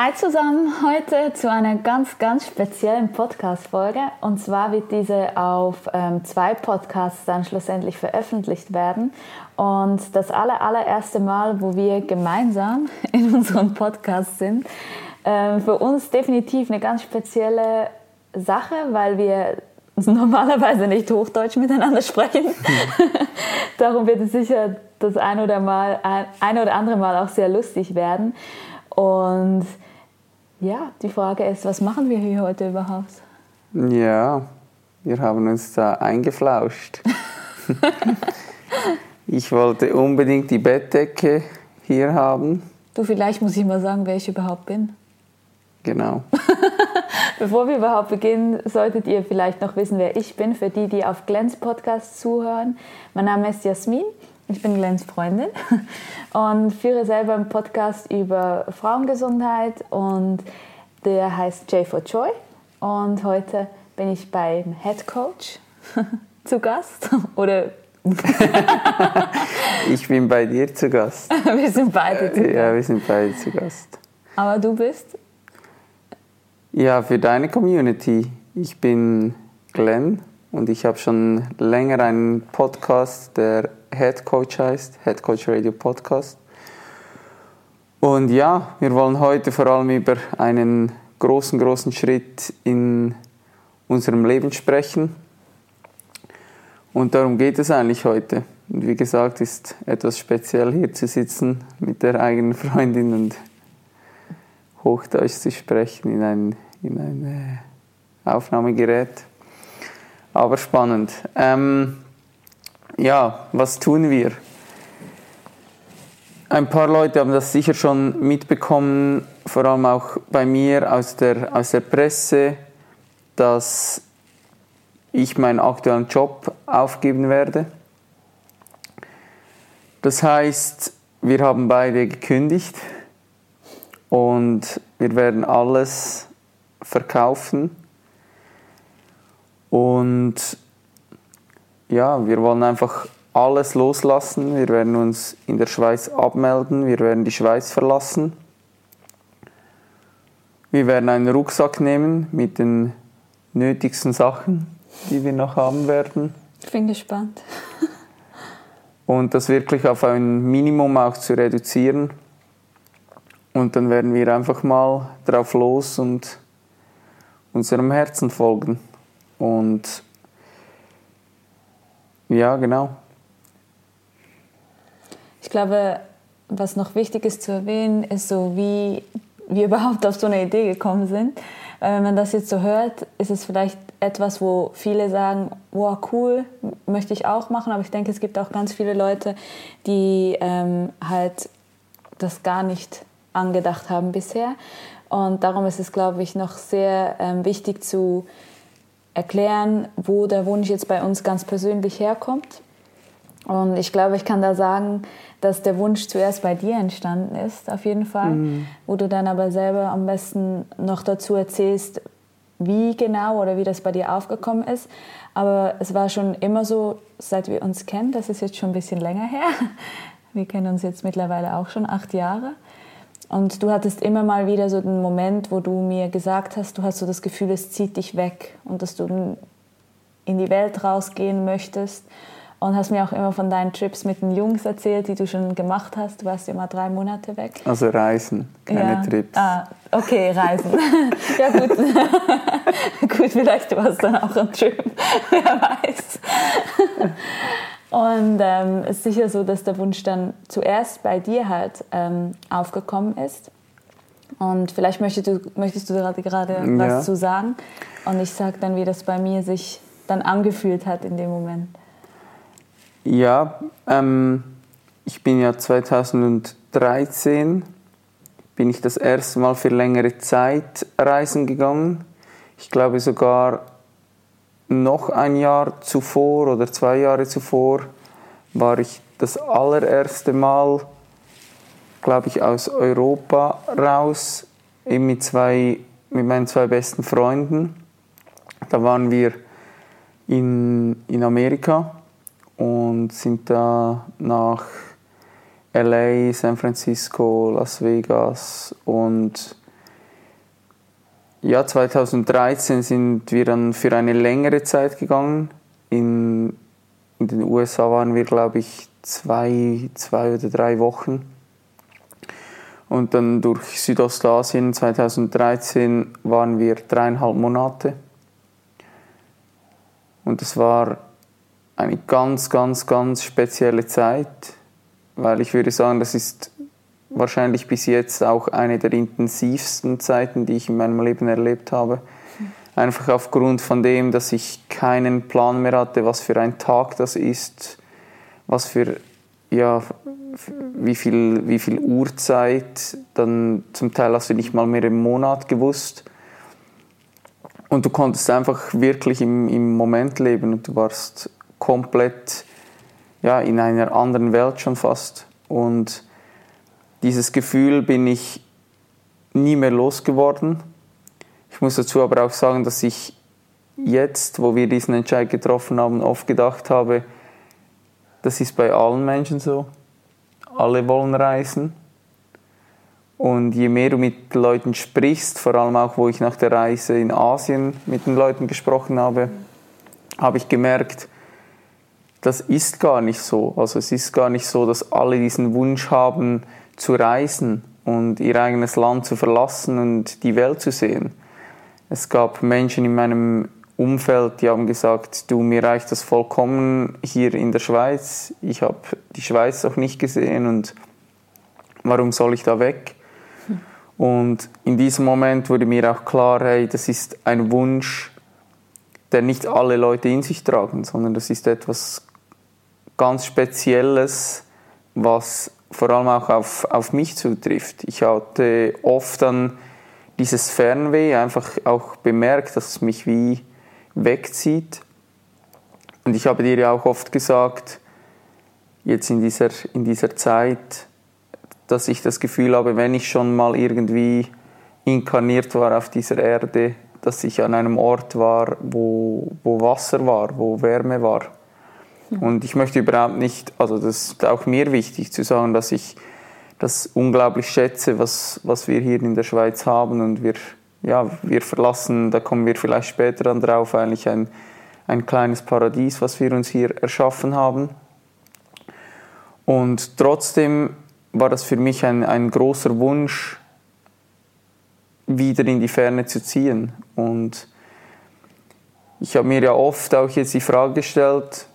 Hi zusammen, heute zu einer ganz, ganz speziellen Podcast-Folge. Und zwar wird diese auf ähm, zwei Podcasts dann schlussendlich veröffentlicht werden. Und das aller, allererste Mal, wo wir gemeinsam in unserem Podcast sind, ähm, für uns definitiv eine ganz spezielle Sache, weil wir normalerweise nicht Hochdeutsch miteinander sprechen. Darum wird es sicher das ein oder, mal, ein, ein oder andere Mal auch sehr lustig werden. Und ja, die Frage ist, was machen wir hier heute überhaupt? Ja, wir haben uns da eingeflauscht. ich wollte unbedingt die Bettdecke hier haben. Du, vielleicht muss ich mal sagen, wer ich überhaupt bin. Genau. Bevor wir überhaupt beginnen, solltet ihr vielleicht noch wissen, wer ich bin, für die, die auf Glens Podcast zuhören. Mein Name ist Jasmin. Ich bin Glens Freundin und führe selber einen Podcast über Frauengesundheit und der heißt J for Joy. Und heute bin ich beim Head Coach zu Gast oder ich bin bei dir zu Gast. wir sind beide zu Gast. Ja, wir sind beide zu Gast. Aber du bist? Ja, für deine Community. Ich bin Glenn und ich habe schon länger einen Podcast, der Head Coach heißt, Head Coach Radio Podcast. Und ja, wir wollen heute vor allem über einen großen, großen Schritt in unserem Leben sprechen. Und darum geht es eigentlich heute. Und wie gesagt, ist etwas speziell hier zu sitzen mit der eigenen Freundin und Hochdeutsch zu sprechen in ein, in ein äh, Aufnahmegerät. Aber spannend. Ähm, ja, was tun wir? Ein paar Leute haben das sicher schon mitbekommen, vor allem auch bei mir aus der, aus der Presse, dass ich meinen aktuellen Job aufgeben werde. Das heißt, wir haben beide gekündigt und wir werden alles verkaufen und ja, wir wollen einfach alles loslassen. Wir werden uns in der Schweiz abmelden. Wir werden die Schweiz verlassen. Wir werden einen Rucksack nehmen mit den nötigsten Sachen, die wir noch haben werden. Ich bin gespannt. Und das wirklich auf ein Minimum auch zu reduzieren. Und dann werden wir einfach mal drauf los und unserem Herzen folgen. Und ja, genau. Ich glaube, was noch wichtig ist zu erwähnen, ist so, wie wir überhaupt auf so eine Idee gekommen sind. Wenn man das jetzt so hört, ist es vielleicht etwas, wo viele sagen, wow, cool, möchte ich auch machen. Aber ich denke, es gibt auch ganz viele Leute, die ähm, halt das gar nicht angedacht haben bisher. Und darum ist es, glaube ich, noch sehr ähm, wichtig zu erklären, wo der Wunsch jetzt bei uns ganz persönlich herkommt. Und ich glaube, ich kann da sagen, dass der Wunsch zuerst bei dir entstanden ist, auf jeden Fall, mhm. wo du dann aber selber am besten noch dazu erzählst, wie genau oder wie das bei dir aufgekommen ist. Aber es war schon immer so, seit wir uns kennen, das ist jetzt schon ein bisschen länger her. Wir kennen uns jetzt mittlerweile auch schon acht Jahre. Und du hattest immer mal wieder so den Moment, wo du mir gesagt hast, du hast so das Gefühl, es zieht dich weg und dass du in die Welt rausgehen möchtest. Und hast mir auch immer von deinen Trips mit den Jungs erzählt, die du schon gemacht hast. Du warst ja mal drei Monate weg. Also Reisen, keine ja. Trips. Ah, okay, Reisen. ja gut. gut, vielleicht war es dann auch ein Trip. Wer weiß. Und ähm, es ist sicher so, dass der Wunsch dann zuerst bei dir halt ähm, aufgekommen ist. Und vielleicht möchtest du, möchtest du gerade, gerade ja. was zu sagen. Und ich sage dann, wie das bei mir sich dann angefühlt hat in dem Moment. Ja, ähm, ich bin ja 2013 bin ich das erste Mal für längere Zeit reisen gegangen. Ich glaube sogar noch ein Jahr zuvor oder zwei Jahre zuvor war ich das allererste Mal, glaube ich, aus Europa raus, eben mit, zwei, mit meinen zwei besten Freunden. Da waren wir in, in Amerika und sind da nach LA, San Francisco, Las Vegas und ja, 2013 sind wir dann für eine längere Zeit gegangen. In, in den USA waren wir, glaube ich, zwei, zwei oder drei Wochen. Und dann durch Südostasien 2013 waren wir dreieinhalb Monate. Und es war eine ganz, ganz, ganz spezielle Zeit, weil ich würde sagen, das ist wahrscheinlich bis jetzt auch eine der intensivsten Zeiten, die ich in meinem Leben erlebt habe. Einfach aufgrund von dem, dass ich keinen Plan mehr hatte, was für ein Tag das ist, was für, ja, wie viel, wie viel Uhrzeit, dann zum Teil hast du nicht mal mehr im Monat gewusst. Und du konntest einfach wirklich im, im Moment leben und du warst komplett ja, in einer anderen Welt schon fast. Und dieses Gefühl bin ich nie mehr losgeworden. Ich muss dazu aber auch sagen, dass ich jetzt, wo wir diesen Entscheid getroffen haben, oft gedacht habe, das ist bei allen Menschen so. Alle wollen reisen. Und je mehr du mit Leuten sprichst, vor allem auch, wo ich nach der Reise in Asien mit den Leuten gesprochen habe, habe ich gemerkt, das ist gar nicht so. Also es ist gar nicht so, dass alle diesen Wunsch haben, zu reisen und ihr eigenes Land zu verlassen und die Welt zu sehen. Es gab Menschen in meinem Umfeld, die haben gesagt, du, mir reicht das vollkommen hier in der Schweiz. Ich habe die Schweiz auch nicht gesehen und warum soll ich da weg? Und in diesem Moment wurde mir auch klar, hey, das ist ein Wunsch, der nicht alle Leute in sich tragen, sondern das ist etwas ganz Spezielles, was vor allem auch auf, auf mich zutrifft. Ich hatte oft dann dieses Fernweh einfach auch bemerkt, dass es mich wie wegzieht. Und ich habe dir ja auch oft gesagt, jetzt in dieser, in dieser Zeit, dass ich das Gefühl habe, wenn ich schon mal irgendwie inkarniert war auf dieser Erde, dass ich an einem Ort war, wo, wo Wasser war, wo Wärme war. Mhm. Und ich möchte überhaupt nicht, also das ist auch mir wichtig zu sagen, dass ich das unglaublich schätze, was, was wir hier in der Schweiz haben und wir, ja, wir verlassen, da kommen wir vielleicht später dann drauf, eigentlich ein, ein kleines Paradies, was wir uns hier erschaffen haben. Und trotzdem war das für mich ein, ein großer Wunsch, wieder in die Ferne zu ziehen. Und ich habe mir ja oft auch jetzt die Frage gestellt,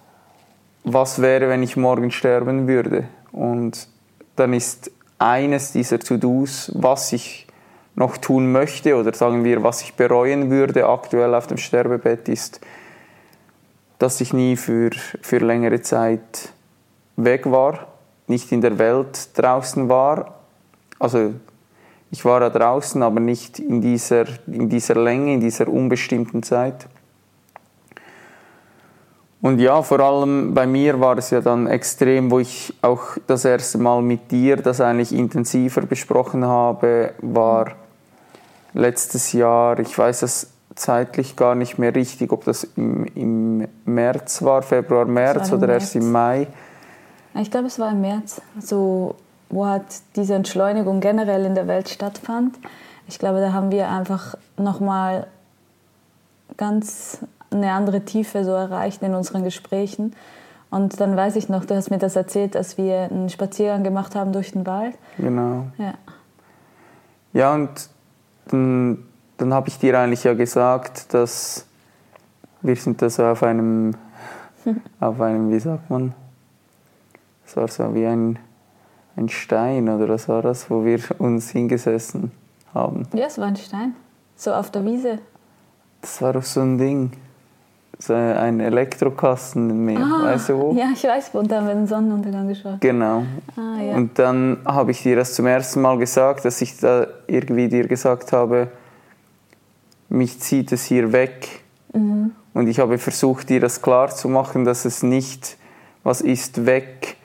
was wäre, wenn ich morgen sterben würde? Und dann ist eines dieser To-Dos, was ich noch tun möchte oder sagen wir, was ich bereuen würde aktuell auf dem Sterbebett, ist, dass ich nie für, für längere Zeit weg war, nicht in der Welt draußen war. Also ich war da draußen, aber nicht in dieser, in dieser Länge, in dieser unbestimmten Zeit. Und ja, vor allem bei mir war es ja dann extrem, wo ich auch das erste Mal mit dir das eigentlich intensiver besprochen habe, war letztes Jahr, ich weiß es zeitlich gar nicht mehr richtig, ob das im, im März war, Februar, März oder März. erst im Mai. Ich glaube, es war im März, so, wo halt diese Entschleunigung generell in der Welt stattfand. Ich glaube, da haben wir einfach nochmal ganz eine andere Tiefe so erreicht in unseren Gesprächen. Und dann weiß ich noch, du hast mir das erzählt, dass wir einen Spaziergang gemacht haben durch den Wald. Genau. Ja, ja und dann, dann habe ich dir eigentlich ja gesagt, dass wir sind da so auf einem, auf einem, wie sagt man, es war so wie ein, ein Stein oder was war das, wo wir uns hingesessen haben. Ja, es war ein Stein. So auf der Wiese. Das war doch so ein Ding so ein Elektrokasten mehr. Ah, weißt du wo? Ja, ich weiß, und da haben wir den Sonnenuntergang geschaut. Genau. Ah, ja. Und dann habe ich dir das zum ersten Mal gesagt, dass ich da irgendwie dir gesagt habe, mich zieht es hier weg. Mhm. Und ich habe versucht, dir das klar zu machen, dass es nicht was ist weg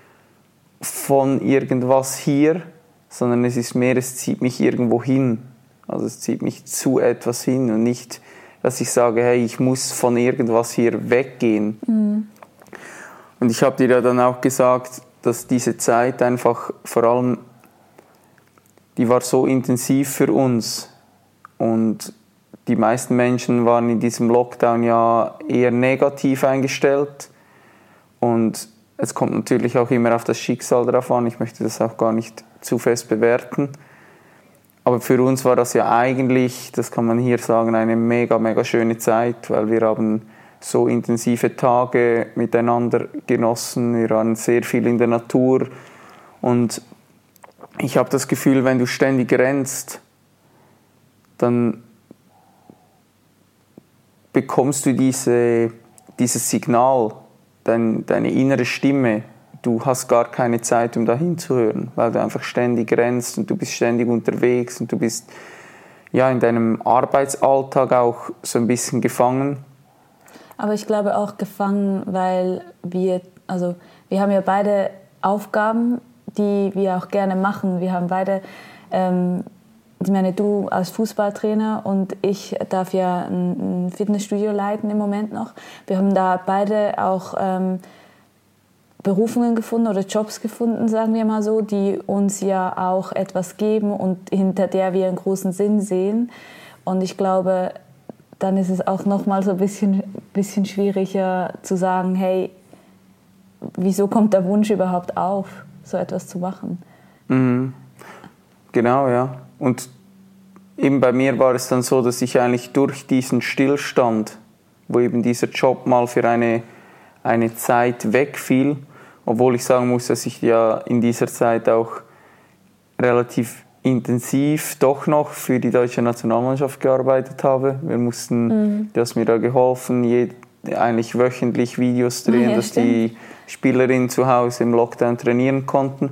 von irgendwas hier, sondern es ist mehr, es zieht mich irgendwo hin. Also es zieht mich zu etwas hin und nicht, dass ich sage, hey, ich muss von irgendwas hier weggehen. Und ich habe dir ja dann auch gesagt, dass diese Zeit einfach vor allem, die war so intensiv für uns. Und die meisten Menschen waren in diesem Lockdown ja eher negativ eingestellt. Und es kommt natürlich auch immer auf das Schicksal drauf an. Ich möchte das auch gar nicht zu fest bewerten. Aber für uns war das ja eigentlich, das kann man hier sagen, eine mega, mega schöne Zeit, weil wir haben so intensive Tage miteinander genossen. Wir waren sehr viel in der Natur. Und ich habe das Gefühl, wenn du ständig rennst, dann bekommst du diese, dieses Signal, dein, deine innere Stimme, du hast gar keine Zeit, um da hinzuhören, weil du einfach ständig rennst und du bist ständig unterwegs und du bist ja in deinem Arbeitsalltag auch so ein bisschen gefangen. Aber ich glaube auch gefangen, weil wir, also wir haben ja beide Aufgaben, die wir auch gerne machen. Wir haben beide, ähm, ich meine, du als Fußballtrainer und ich darf ja ein, Fitnessstudio leiten im Moment noch. Wir haben da beide auch ähm, Berufungen gefunden oder Jobs gefunden, sagen wir mal so, die uns ja auch etwas geben und hinter der wir einen großen Sinn sehen. Und ich glaube, dann ist es auch noch mal so ein bisschen, bisschen schwieriger zu sagen, hey, wieso kommt der Wunsch überhaupt auf, so etwas zu machen? Mhm. Genau, ja. Und eben bei mir war es dann so, dass ich eigentlich durch diesen Stillstand, wo eben dieser Job mal für eine, eine Zeit wegfiel, obwohl ich sagen muss, dass ich ja in dieser Zeit auch relativ intensiv doch noch für die deutsche Nationalmannschaft gearbeitet habe. Wir mussten, mhm. du hast mir da geholfen, je, eigentlich wöchentlich Videos drehen, ja, dass stimmt. die Spielerinnen zu Hause im Lockdown trainieren konnten.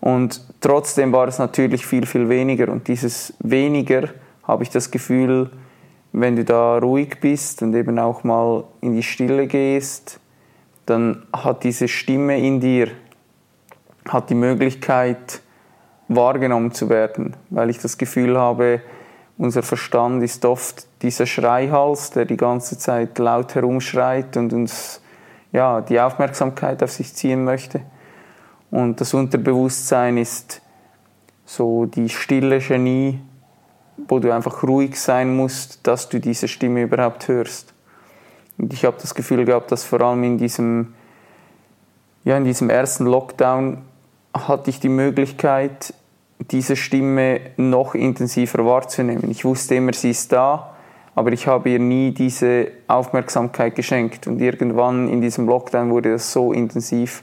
Und trotzdem war es natürlich viel, viel weniger. Und dieses weniger habe ich das Gefühl, wenn du da ruhig bist und eben auch mal in die Stille gehst, dann hat diese Stimme in dir hat die Möglichkeit, wahrgenommen zu werden, weil ich das Gefühl habe, unser Verstand ist oft dieser Schreihals, der die ganze Zeit laut herumschreit und uns ja, die Aufmerksamkeit auf sich ziehen möchte. Und das Unterbewusstsein ist so die stille Genie, wo du einfach ruhig sein musst, dass du diese Stimme überhaupt hörst. Und ich habe das Gefühl gehabt, dass vor allem in diesem, ja, in diesem ersten Lockdown hatte ich die Möglichkeit, diese Stimme noch intensiver wahrzunehmen. Ich wusste immer, sie ist da, aber ich habe ihr nie diese Aufmerksamkeit geschenkt. Und irgendwann in diesem Lockdown wurde das so intensiv,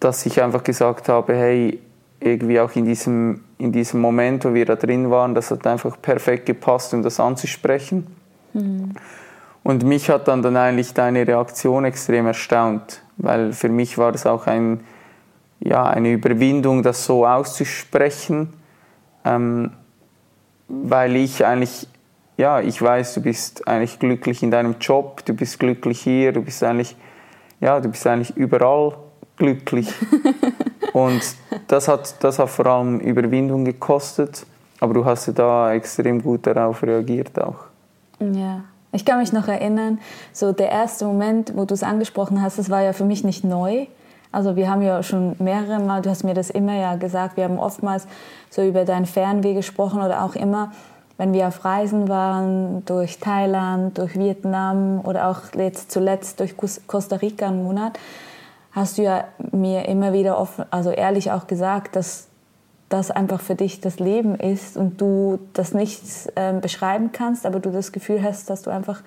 dass ich einfach gesagt habe, hey, irgendwie auch in diesem, in diesem Moment, wo wir da drin waren, das hat einfach perfekt gepasst, um das anzusprechen. Mhm. Und mich hat dann, dann eigentlich deine Reaktion extrem erstaunt, weil für mich war das auch ein ja, eine Überwindung, das so auszusprechen, ähm, weil ich eigentlich, ja, ich weiß, du bist eigentlich glücklich in deinem Job, du bist glücklich hier, du bist eigentlich, ja, du bist eigentlich überall glücklich. Und das hat, das hat vor allem Überwindung gekostet, aber du hast ja da extrem gut darauf reagiert auch. Ja. Ich kann mich noch erinnern, so der erste Moment, wo du es angesprochen hast, das war ja für mich nicht neu. Also wir haben ja schon mehrere Mal, du hast mir das immer ja gesagt, wir haben oftmals so über dein Fernweh gesprochen oder auch immer, wenn wir auf Reisen waren, durch Thailand, durch Vietnam oder auch jetzt zuletzt durch Costa Rica einen Monat, hast du ja mir immer wieder offen, also ehrlich auch gesagt, dass das einfach für dich das Leben ist und du das nicht äh, beschreiben kannst, aber du das Gefühl hast, dass du einfach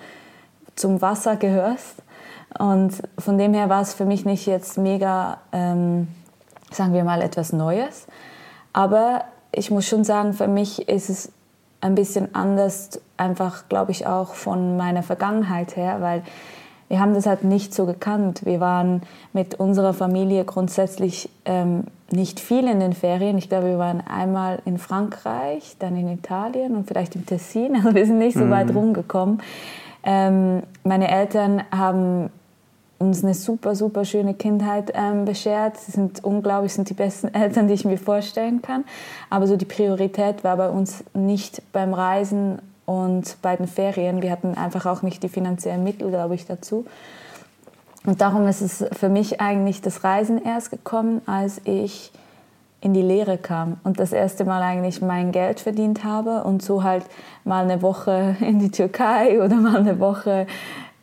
zum Wasser gehörst und von dem her war es für mich nicht jetzt mega, ähm, sagen wir mal, etwas Neues. Aber ich muss schon sagen, für mich ist es ein bisschen anders, einfach glaube ich auch von meiner Vergangenheit her, weil wir haben das halt nicht so gekannt. Wir waren mit unserer Familie grundsätzlich ähm, nicht viel in den Ferien. Ich glaube, wir waren einmal in Frankreich, dann in Italien und vielleicht im Tessin. Also wir sind nicht so mhm. weit rumgekommen. Ähm, meine Eltern haben uns eine super, super schöne Kindheit ähm, beschert. Sie sind unglaublich, sind die besten Eltern, die ich mir vorstellen kann. Aber so die Priorität war bei uns nicht beim Reisen und bei den Ferien. Wir hatten einfach auch nicht die finanziellen Mittel, glaube ich, dazu. Und darum ist es für mich eigentlich das Reisen erst gekommen, als ich in die Lehre kam und das erste Mal eigentlich mein Geld verdient habe und so halt mal eine Woche in die Türkei oder mal eine Woche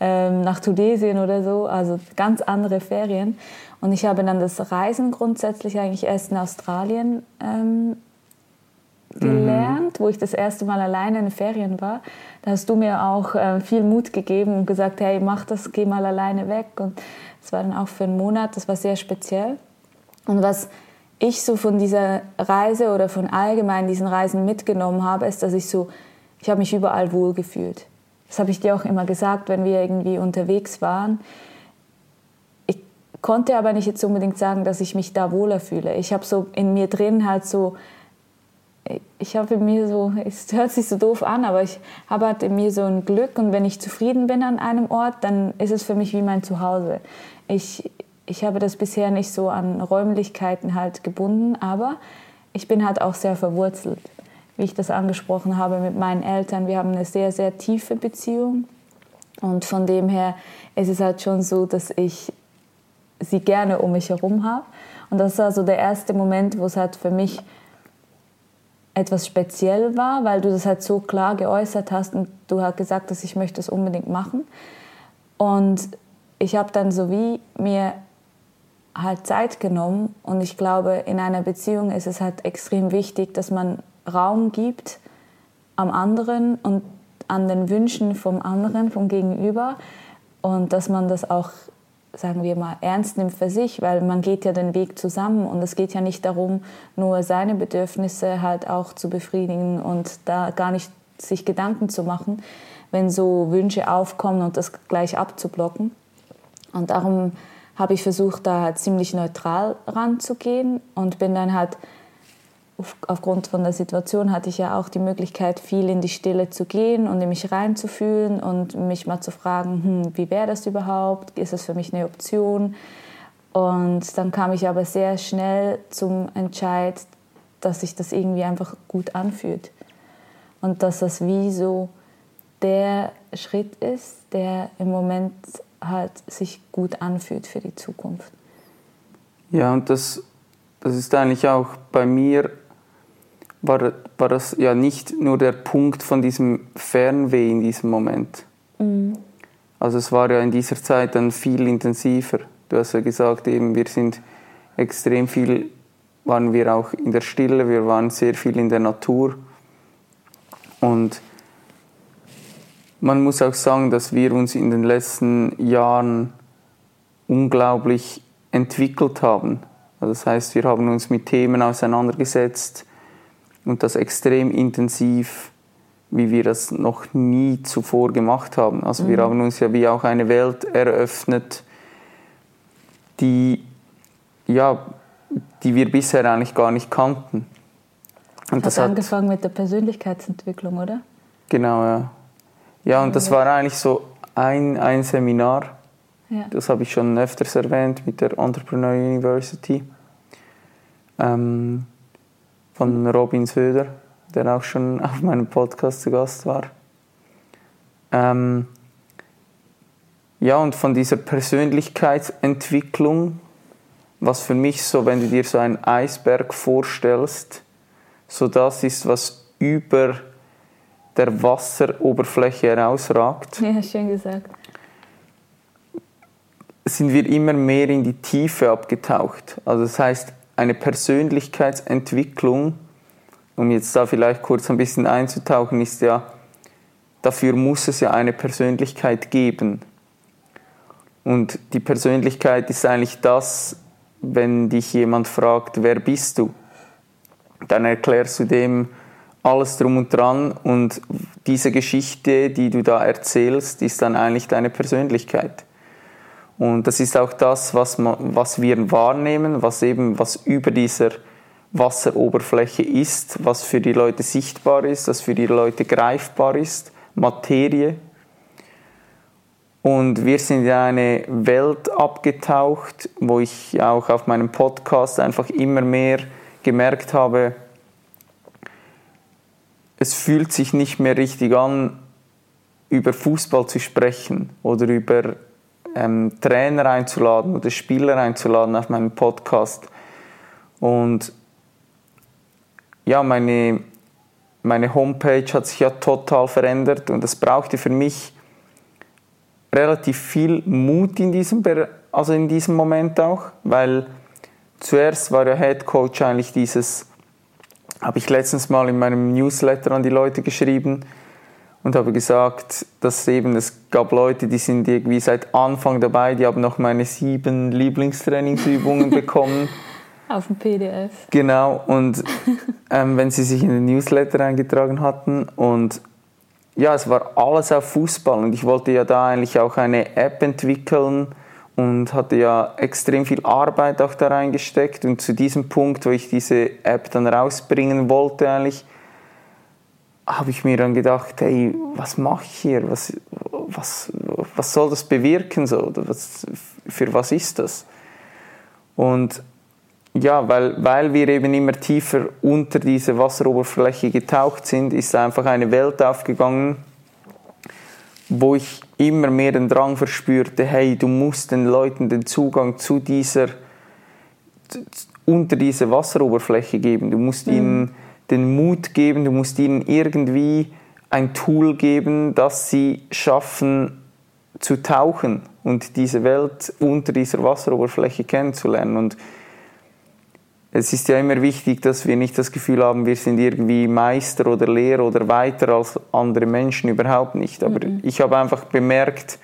ähm, nach Tunesien oder so, also ganz andere Ferien. Und ich habe dann das Reisen grundsätzlich eigentlich erst in Australien ähm, gelernt, mhm. wo ich das erste Mal alleine in den Ferien war. Da hast du mir auch äh, viel Mut gegeben und gesagt, hey, mach das, geh mal alleine weg. Und das war dann auch für einen Monat, das war sehr speziell. Und was ich so von dieser Reise oder von allgemein diesen Reisen mitgenommen habe, ist, dass ich so, ich habe mich überall wohl gefühlt. Das habe ich dir auch immer gesagt, wenn wir irgendwie unterwegs waren. Ich konnte aber nicht jetzt unbedingt sagen, dass ich mich da wohler fühle. Ich habe so in mir drin halt so, ich habe in mir so, es hört sich so doof an, aber ich habe halt in mir so ein Glück und wenn ich zufrieden bin an einem Ort, dann ist es für mich wie mein Zuhause. Ich, ich habe das bisher nicht so an Räumlichkeiten halt gebunden, aber ich bin halt auch sehr verwurzelt, wie ich das angesprochen habe mit meinen Eltern. Wir haben eine sehr, sehr tiefe Beziehung und von dem her ist es halt schon so, dass ich sie gerne um mich herum habe. Und das war so der erste Moment, wo es halt für mich etwas speziell war, weil du das halt so klar geäußert hast und du hast gesagt, dass ich möchte es unbedingt machen. Und ich habe dann so wie mir halt Zeit genommen und ich glaube, in einer Beziehung ist es halt extrem wichtig, dass man Raum gibt am anderen und an den Wünschen vom anderen, vom Gegenüber und dass man das auch, sagen wir mal, ernst nimmt für sich, weil man geht ja den Weg zusammen und es geht ja nicht darum, nur seine Bedürfnisse halt auch zu befriedigen und da gar nicht sich Gedanken zu machen, wenn so Wünsche aufkommen und das gleich abzublocken. Und darum habe ich versucht, da halt ziemlich neutral ranzugehen und bin dann halt aufgrund von der Situation hatte ich ja auch die Möglichkeit, viel in die Stille zu gehen und in mich reinzufühlen und mich mal zu fragen, hm, wie wäre das überhaupt? Ist das für mich eine Option? Und dann kam ich aber sehr schnell zum Entscheid, dass sich das irgendwie einfach gut anfühlt. Und dass das wie so der Schritt ist, der im Moment halt sich gut anfühlt für die Zukunft. Ja, und das, das ist eigentlich auch bei mir, war, war das ja nicht nur der Punkt von diesem Fernweh in diesem Moment. Mhm. Also es war ja in dieser Zeit dann viel intensiver. Du hast ja gesagt, eben wir sind extrem viel, waren wir auch in der Stille, wir waren sehr viel in der Natur. Und man muss auch sagen, dass wir uns in den letzten Jahren unglaublich entwickelt haben. Also das heißt, wir haben uns mit Themen auseinandergesetzt und das extrem intensiv, wie wir das noch nie zuvor gemacht haben. Also mhm. wir haben uns ja wie auch eine Welt eröffnet, die, ja, die wir bisher eigentlich gar nicht kannten. Und hat das hat angefangen mit der Persönlichkeitsentwicklung, oder? Genau, ja. Ja, und das war eigentlich so ein, ein Seminar. Ja. Das habe ich schon öfters erwähnt mit der Entrepreneur University ähm, von Robin Söder, der auch schon auf meinem Podcast zu Gast war. Ähm, ja, und von dieser Persönlichkeitsentwicklung, was für mich so, wenn du dir so einen Eisberg vorstellst, so das ist, was über der Wasseroberfläche herausragt, ja, schön gesagt. sind wir immer mehr in die Tiefe abgetaucht. Also das heißt, eine Persönlichkeitsentwicklung, um jetzt da vielleicht kurz ein bisschen einzutauchen, ist ja, dafür muss es ja eine Persönlichkeit geben. Und die Persönlichkeit ist eigentlich das, wenn dich jemand fragt, wer bist du? Dann erklärst du dem, alles drum und dran und diese Geschichte, die du da erzählst, ist dann eigentlich deine Persönlichkeit. Und das ist auch das, was, man, was wir wahrnehmen, was eben was über dieser Wasseroberfläche ist, was für die Leute sichtbar ist, was für die Leute greifbar ist, Materie. Und wir sind in eine Welt abgetaucht, wo ich auch auf meinem Podcast einfach immer mehr gemerkt habe, es fühlt sich nicht mehr richtig an, über Fußball zu sprechen oder über ähm, Trainer einzuladen oder Spieler einzuladen auf meinen Podcast. Und ja, meine, meine Homepage hat sich ja total verändert und es brauchte für mich relativ viel Mut in diesem, also in diesem Moment auch, weil zuerst war der Head Coach eigentlich dieses, habe ich letztens mal in meinem Newsletter an die Leute geschrieben und habe gesagt, dass eben es gab Leute, die sind irgendwie seit Anfang dabei, die haben noch meine sieben Lieblingstrainingsübungen bekommen. Auf dem PDF. Genau, und ähm, wenn sie sich in den Newsletter eingetragen hatten und ja, es war alles auf Fußball und ich wollte ja da eigentlich auch eine App entwickeln und hatte ja extrem viel Arbeit auch da reingesteckt und zu diesem Punkt, wo ich diese App dann rausbringen wollte eigentlich, habe ich mir dann gedacht, hey, was mache ich hier? Was, was, was soll das bewirken? So? Was, für was ist das? Und ja, weil, weil wir eben immer tiefer unter diese Wasseroberfläche getaucht sind, ist einfach eine Welt aufgegangen, wo ich immer mehr den Drang verspürte, hey, du musst den Leuten den Zugang zu dieser, unter diese Wasseroberfläche geben. Du musst mhm. ihnen den Mut geben, du musst ihnen irgendwie ein Tool geben, das sie schaffen zu tauchen und diese Welt unter dieser Wasseroberfläche kennenzulernen. Und es ist ja immer wichtig, dass wir nicht das Gefühl haben, wir sind irgendwie Meister oder Lehrer oder weiter als andere Menschen, überhaupt nicht. Aber mhm. ich habe einfach bemerkt,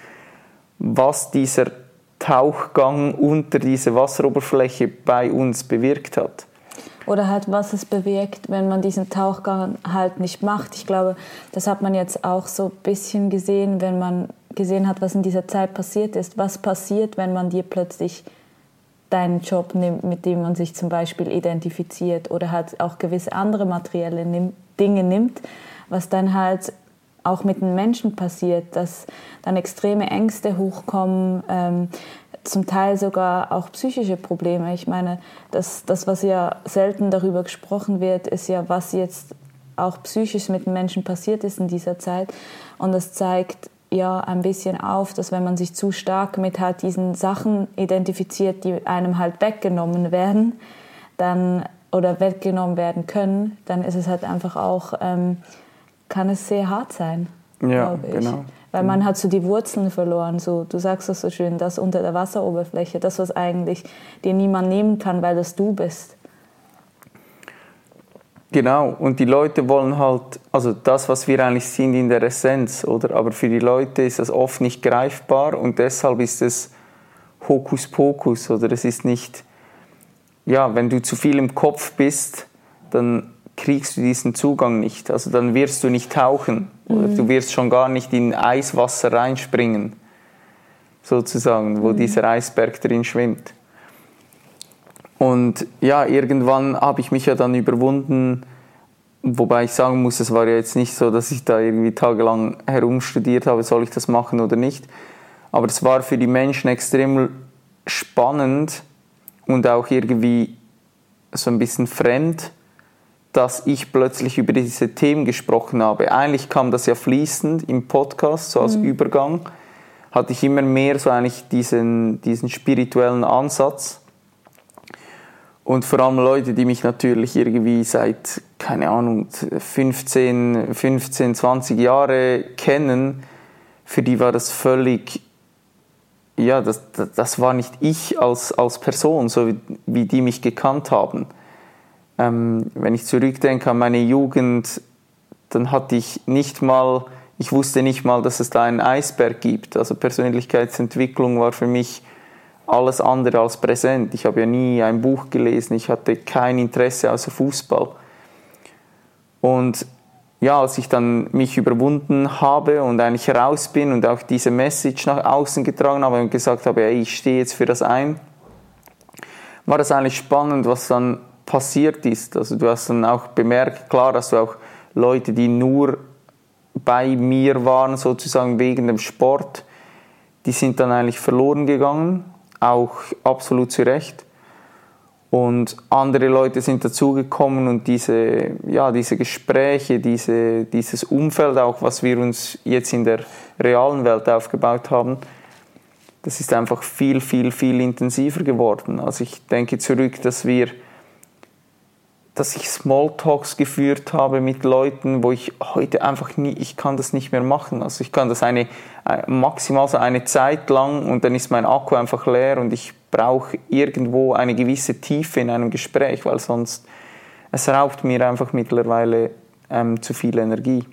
was dieser Tauchgang unter diese Wasseroberfläche bei uns bewirkt hat. Oder halt, was es bewirkt, wenn man diesen Tauchgang halt nicht macht. Ich glaube, das hat man jetzt auch so ein bisschen gesehen, wenn man gesehen hat, was in dieser Zeit passiert ist. Was passiert, wenn man dir plötzlich deinen Job nimmt, mit dem man sich zum Beispiel identifiziert oder halt auch gewisse andere materielle Dinge nimmt, was dann halt auch mit den Menschen passiert, dass dann extreme Ängste hochkommen, ähm, zum Teil sogar auch psychische Probleme. Ich meine, das, das, was ja selten darüber gesprochen wird, ist ja, was jetzt auch psychisch mit den Menschen passiert ist in dieser Zeit. Und das zeigt ja ein bisschen auf, dass wenn man sich zu stark mit halt diesen Sachen identifiziert, die einem halt weggenommen werden, dann oder weggenommen werden können, dann ist es halt einfach auch, ähm, kann es sehr hart sein. Ja, genau. Weil man hat so die Wurzeln verloren. So, du sagst das so schön, das unter der Wasseroberfläche, das, was eigentlich dir niemand nehmen kann, weil das du bist. Genau, und die Leute wollen halt, also das, was wir eigentlich sind in der Essenz, oder? Aber für die Leute ist das oft nicht greifbar und deshalb ist es Hokuspokus, oder? Es ist nicht, ja, wenn du zu viel im Kopf bist, dann kriegst du diesen Zugang nicht. Also dann wirst du nicht tauchen, oder mhm. du wirst schon gar nicht in Eiswasser reinspringen, sozusagen, wo mhm. dieser Eisberg drin schwimmt. Und ja, irgendwann habe ich mich ja dann überwunden, wobei ich sagen muss, es war ja jetzt nicht so, dass ich da irgendwie tagelang herumstudiert habe, soll ich das machen oder nicht. Aber es war für die Menschen extrem spannend und auch irgendwie so ein bisschen fremd, dass ich plötzlich über diese Themen gesprochen habe. Eigentlich kam das ja fließend im Podcast, so als mhm. Übergang, hatte ich immer mehr so eigentlich diesen, diesen spirituellen Ansatz und vor allem Leute, die mich natürlich irgendwie seit, keine Ahnung, 15, 15 20 Jahre kennen, für die war das völlig, ja, das, das war nicht ich als, als Person, so wie, wie die mich gekannt haben. Ähm, wenn ich zurückdenke an meine Jugend, dann hatte ich nicht mal, ich wusste nicht mal, dass es da einen Eisberg gibt. Also Persönlichkeitsentwicklung war für mich alles andere als präsent. Ich habe ja nie ein Buch gelesen, ich hatte kein Interesse außer Fußball. Und ja, als ich dann mich überwunden habe und eigentlich raus bin und auch diese Message nach außen getragen habe und gesagt habe, ey, ich stehe jetzt für das ein, war das eigentlich spannend, was dann passiert ist. Also du hast dann auch bemerkt, klar, dass du auch Leute, die nur bei mir waren, sozusagen wegen dem Sport, die sind dann eigentlich verloren gegangen, auch absolut zu Recht. Und andere Leute sind dazugekommen und diese, ja, diese Gespräche, diese, dieses Umfeld, auch was wir uns jetzt in der realen Welt aufgebaut haben, das ist einfach viel, viel, viel intensiver geworden. Also ich denke zurück, dass wir dass ich Smalltalks geführt habe mit Leuten, wo ich heute einfach nie, ich kann das nicht mehr machen. Also ich kann das eine, äh, maximal so eine Zeit lang und dann ist mein Akku einfach leer und ich brauche irgendwo eine gewisse Tiefe in einem Gespräch, weil sonst es raubt mir einfach mittlerweile ähm, zu viel Energie.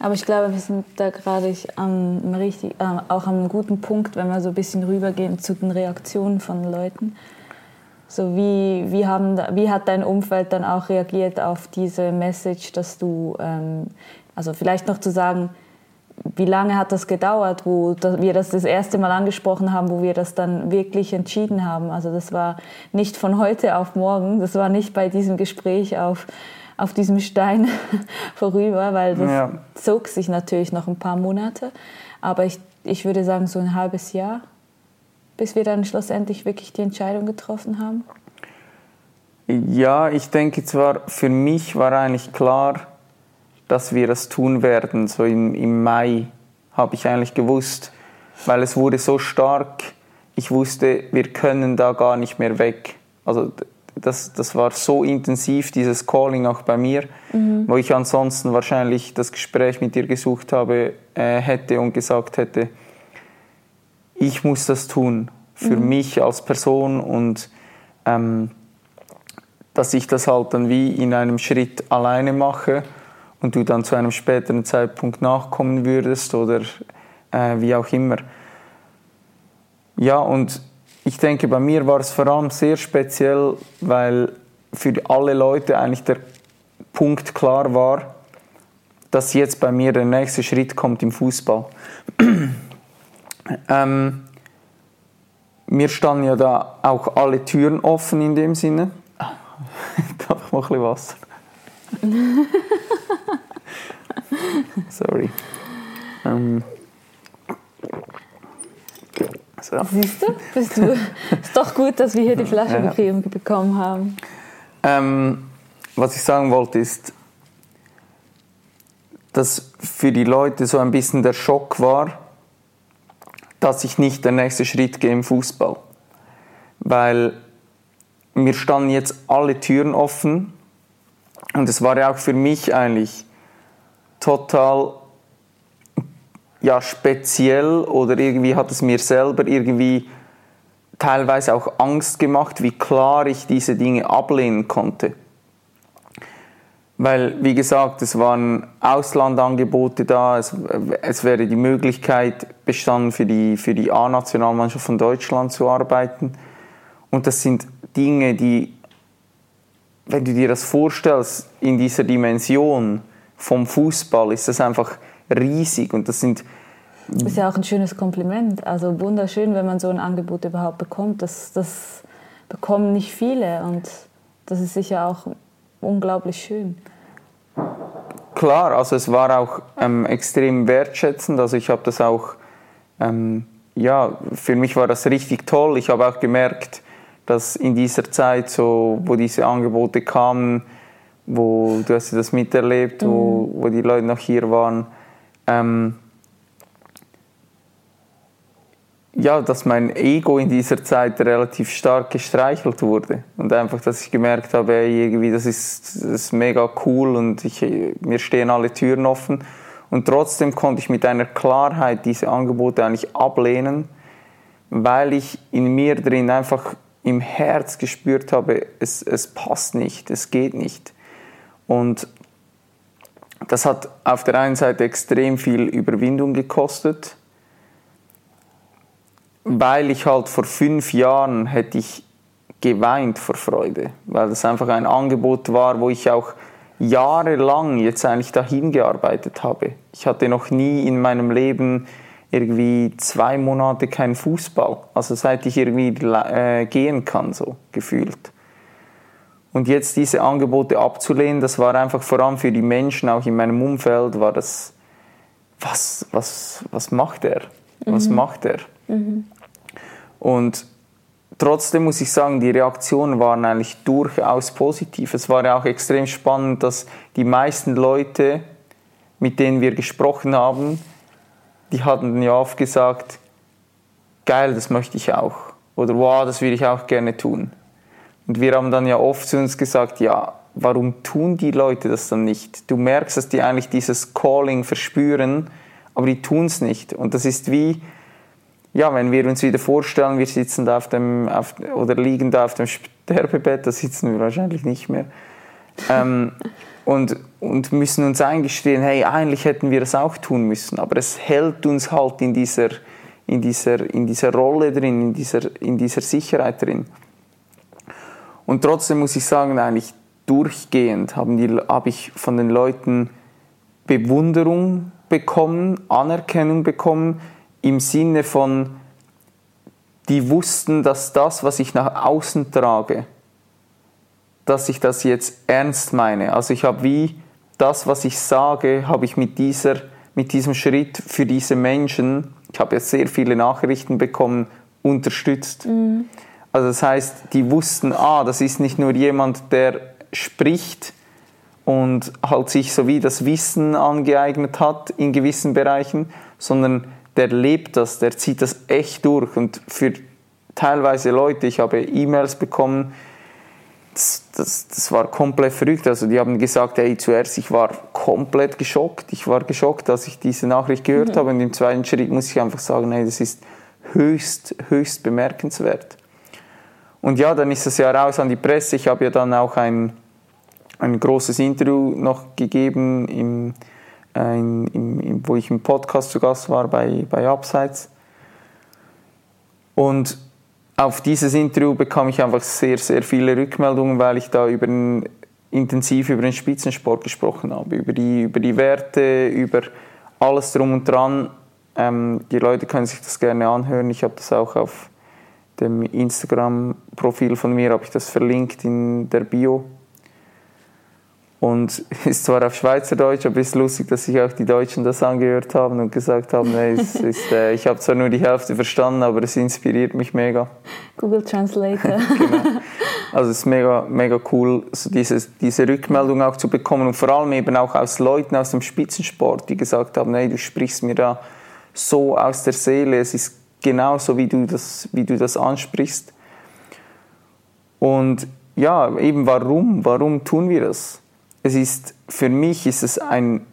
Aber ich glaube, wir sind da gerade am, richtig, äh, auch einem guten Punkt, wenn wir so ein bisschen rübergehen zu den Reaktionen von Leuten. So wie, wie, haben, wie hat dein Umfeld dann auch reagiert auf diese Message, dass du, ähm, also vielleicht noch zu sagen, wie lange hat das gedauert, wo wir das das erste Mal angesprochen haben, wo wir das dann wirklich entschieden haben? Also das war nicht von heute auf morgen, das war nicht bei diesem Gespräch auf, auf diesem Stein vorüber, weil das ja. zog sich natürlich noch ein paar Monate. Aber ich, ich würde sagen, so ein halbes Jahr bis wir dann schlussendlich wirklich die Entscheidung getroffen haben? Ja, ich denke zwar, für mich war eigentlich klar, dass wir das tun werden. So im, im Mai habe ich eigentlich gewusst, weil es wurde so stark, ich wusste, wir können da gar nicht mehr weg. Also das, das war so intensiv, dieses Calling auch bei mir, mhm. wo ich ansonsten wahrscheinlich das Gespräch mit dir gesucht habe, äh, hätte und gesagt hätte, ich muss das tun für mhm. mich als Person und ähm, dass ich das halt dann wie in einem Schritt alleine mache und du dann zu einem späteren Zeitpunkt nachkommen würdest oder äh, wie auch immer. Ja, und ich denke, bei mir war es vor allem sehr speziell, weil für alle Leute eigentlich der Punkt klar war, dass jetzt bei mir der nächste Schritt kommt im Fußball. Ähm, mir standen ja da auch alle Türen offen in dem Sinne. Darf ich mal ein bisschen Wasser? Sorry. Ähm. So. Siehst du? Bist du? Ist doch gut, dass wir hier die Flasche ja. bekommen haben. Ähm, was ich sagen wollte ist, dass für die Leute so ein bisschen der Schock war, dass ich nicht der nächste Schritt gehe im Fußball. Weil mir standen jetzt alle Türen offen und es war ja auch für mich eigentlich total ja, speziell oder irgendwie hat es mir selber irgendwie teilweise auch Angst gemacht, wie klar ich diese Dinge ablehnen konnte. Weil, wie gesagt, es waren Auslandangebote da, es, es wäre die Möglichkeit bestanden, für die, für die A-Nationalmannschaft von Deutschland zu arbeiten. Und das sind Dinge, die, wenn du dir das vorstellst, in dieser Dimension vom Fußball, ist das einfach riesig. Und das sind. Ist ja auch ein schönes Kompliment. Also wunderschön, wenn man so ein Angebot überhaupt bekommt. Das, das bekommen nicht viele. Und das ist sicher auch unglaublich schön. Klar, also es war auch ähm, extrem wertschätzend. Also ich habe das auch, ähm, ja, für mich war das richtig toll. Ich habe auch gemerkt, dass in dieser Zeit, so, wo diese Angebote kamen, wo du hast das miterlebt, mhm. wo, wo die Leute noch hier waren, ähm, ja, dass mein Ego in dieser Zeit relativ stark gestreichelt wurde und einfach, dass ich gemerkt habe, ey, irgendwie, das ist, das ist mega cool und ich, mir stehen alle Türen offen und trotzdem konnte ich mit einer Klarheit diese Angebote eigentlich ablehnen, weil ich in mir drin einfach im Herz gespürt habe, es, es passt nicht, es geht nicht. Und das hat auf der einen Seite extrem viel Überwindung gekostet, weil ich halt vor fünf Jahren hätte ich geweint vor Freude, weil das einfach ein Angebot war, wo ich auch jahrelang jetzt eigentlich dahin gearbeitet habe. Ich hatte noch nie in meinem Leben irgendwie zwei Monate keinen Fußball. Also seit ich irgendwie äh, gehen kann, so gefühlt. Und jetzt diese Angebote abzulehnen, das war einfach vor allem für die Menschen, auch in meinem Umfeld, war das, was, was, was macht er? Was mhm. macht er? Mhm. Und trotzdem muss ich sagen, die Reaktionen waren eigentlich durchaus positiv. Es war ja auch extrem spannend, dass die meisten Leute, mit denen wir gesprochen haben, die hatten ja oft gesagt, geil, das möchte ich auch. Oder wow, das will ich auch gerne tun. Und wir haben dann ja oft zu uns gesagt, ja, warum tun die Leute das dann nicht? Du merkst, dass die eigentlich dieses Calling verspüren, aber die tun es nicht. Und das ist wie, ja, wenn wir uns wieder vorstellen, wir sitzen da auf dem, auf, oder liegen da auf dem Sterbebett, da sitzen wir wahrscheinlich nicht mehr. Ähm, und, und müssen uns eingestehen, hey, eigentlich hätten wir das auch tun müssen, aber es hält uns halt in dieser, in dieser, in dieser Rolle drin, in dieser, in dieser Sicherheit drin. Und trotzdem muss ich sagen, eigentlich durchgehend habe hab ich von den Leuten Bewunderung bekommen, Anerkennung bekommen, im Sinne von, die wussten, dass das, was ich nach außen trage, dass ich das jetzt ernst meine. Also ich habe wie das, was ich sage, habe ich mit, dieser, mit diesem Schritt für diese Menschen, ich habe jetzt sehr viele Nachrichten bekommen, unterstützt. Mhm. Also das heißt, die wussten, ah, das ist nicht nur jemand, der spricht und halt sich so wie das Wissen angeeignet hat in gewissen Bereichen, sondern der lebt das, der zieht das echt durch. Und für teilweise Leute, ich habe E-Mails bekommen, das, das, das, war komplett verrückt. Also die haben gesagt, hey, zuerst ich war komplett geschockt. Ich war geschockt, als ich diese Nachricht gehört mhm. habe. Und im zweiten Schritt muss ich einfach sagen, hey, das ist höchst, höchst bemerkenswert. Und ja, dann ist es ja raus an die Presse. Ich habe ja dann auch ein, ein großes Interview noch gegeben, im, äh, in, im, wo ich im Podcast zu Gast war bei, bei Upsides. Und auf dieses Interview bekam ich einfach sehr, sehr viele Rückmeldungen, weil ich da über den, intensiv über den Spitzensport gesprochen habe, über die, über die Werte, über alles drum und dran. Ähm, die Leute können sich das gerne anhören. Ich habe das auch auf dem Instagram-Profil von mir, habe ich das verlinkt in der Bio. Und ist zwar auf Schweizerdeutsch, aber es ist lustig, dass sich auch die Deutschen das angehört haben und gesagt haben, nee, ist, äh, ich habe zwar nur die Hälfte verstanden, aber es inspiriert mich mega. Google Translator. genau. Also es ist mega, mega cool, so dieses, diese Rückmeldung auch zu bekommen und vor allem eben auch aus Leuten aus dem Spitzensport, die gesagt haben, hey, du sprichst mir da so aus der Seele, es ist genauso, wie du das, wie du das ansprichst. Und ja, eben warum, warum tun wir das? Es ist, für mich ist es ein,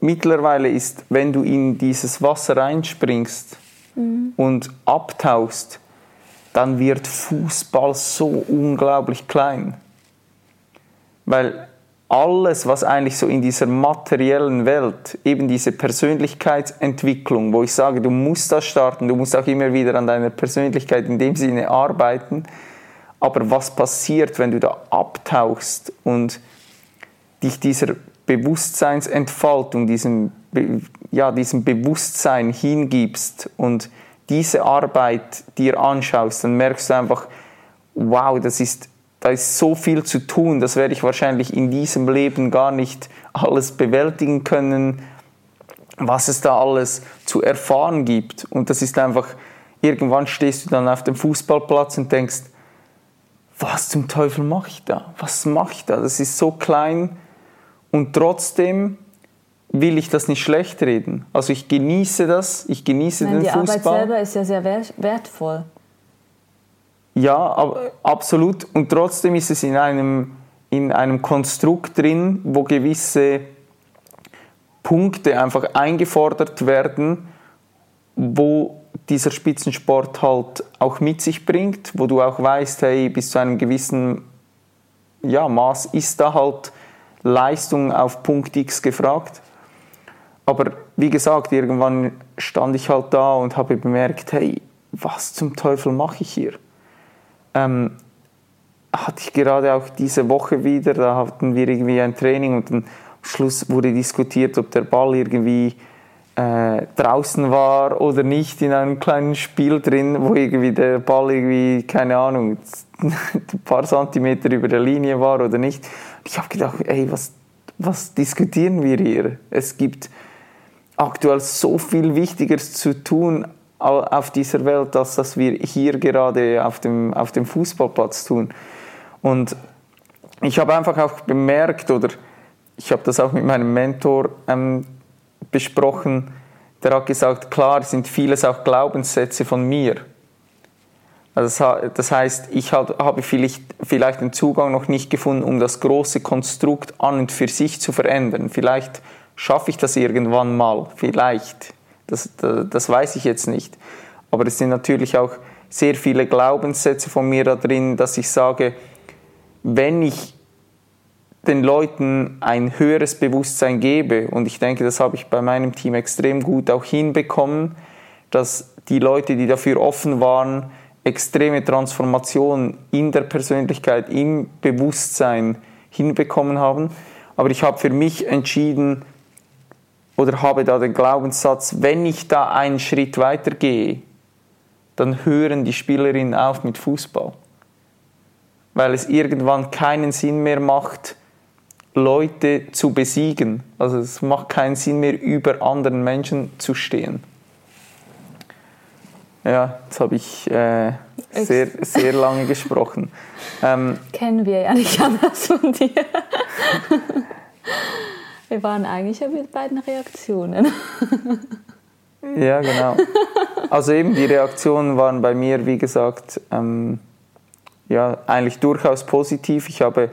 mittlerweile ist, wenn du in dieses Wasser reinspringst mhm. und abtauchst, dann wird Fußball so unglaublich klein. Weil alles, was eigentlich so in dieser materiellen Welt, eben diese Persönlichkeitsentwicklung, wo ich sage, du musst das starten, du musst auch immer wieder an deiner Persönlichkeit in dem Sinne arbeiten, aber was passiert, wenn du da abtauchst und dich dieser Bewusstseinsentfaltung, diesem, ja, diesem Bewusstsein hingibst und diese Arbeit dir anschaust, dann merkst du einfach, wow, das ist, da ist so viel zu tun, das werde ich wahrscheinlich in diesem Leben gar nicht alles bewältigen können, was es da alles zu erfahren gibt. Und das ist einfach, irgendwann stehst du dann auf dem Fußballplatz und denkst, was zum Teufel mache ich da? Was mache ich da? Das ist so klein und trotzdem will ich das nicht schlecht reden. Also ich genieße das, ich genieße Nein, den die Fußball. Die Arbeit selber ist ja sehr wertvoll. Ja, aber absolut. Und trotzdem ist es in einem, in einem Konstrukt drin, wo gewisse Punkte einfach eingefordert werden, wo dieser Spitzensport halt auch mit sich bringt, wo du auch weißt, hey, bis zu einem gewissen ja, Maß ist da halt Leistung auf Punkt X gefragt. Aber wie gesagt, irgendwann stand ich halt da und habe bemerkt, hey, was zum Teufel mache ich hier? Ähm, hatte ich gerade auch diese Woche wieder, da hatten wir irgendwie ein Training und am Schluss wurde diskutiert, ob der Ball irgendwie äh, draußen war oder nicht in einem kleinen Spiel drin, wo irgendwie der Ball irgendwie, keine Ahnung, ein paar Zentimeter über der Linie war oder nicht. Ich habe gedacht, ey, was, was diskutieren wir hier? Es gibt aktuell so viel Wichtigeres zu tun auf dieser Welt, als dass wir hier gerade auf dem, auf dem Fußballplatz tun. Und ich habe einfach auch bemerkt, oder ich habe das auch mit meinem Mentor ähm, besprochen, der hat gesagt, klar sind vieles auch Glaubenssätze von mir. Also das heißt, ich habe vielleicht, vielleicht den Zugang noch nicht gefunden, um das große Konstrukt an und für sich zu verändern. Vielleicht schaffe ich das irgendwann mal, vielleicht. Das, das weiß ich jetzt nicht. Aber es sind natürlich auch sehr viele Glaubenssätze von mir da drin, dass ich sage, wenn ich den Leuten ein höheres Bewusstsein gebe, und ich denke, das habe ich bei meinem Team extrem gut auch hinbekommen, dass die Leute, die dafür offen waren, extreme Transformationen in der Persönlichkeit, im Bewusstsein hinbekommen haben. Aber ich habe für mich entschieden oder habe da den Glaubenssatz, wenn ich da einen Schritt weiter gehe, dann hören die Spielerinnen auf mit Fußball weil es irgendwann keinen Sinn mehr macht, Leute zu besiegen. Also es macht keinen Sinn mehr, über anderen Menschen zu stehen. Ja, jetzt habe ich äh, sehr, sehr lange gesprochen. Ähm, Kennen wir ja nicht anders von dir. wir waren eigentlich ja mit beiden Reaktionen. ja, genau. Also eben die Reaktionen waren bei mir, wie gesagt, ähm, ja, eigentlich durchaus positiv. Ich habe,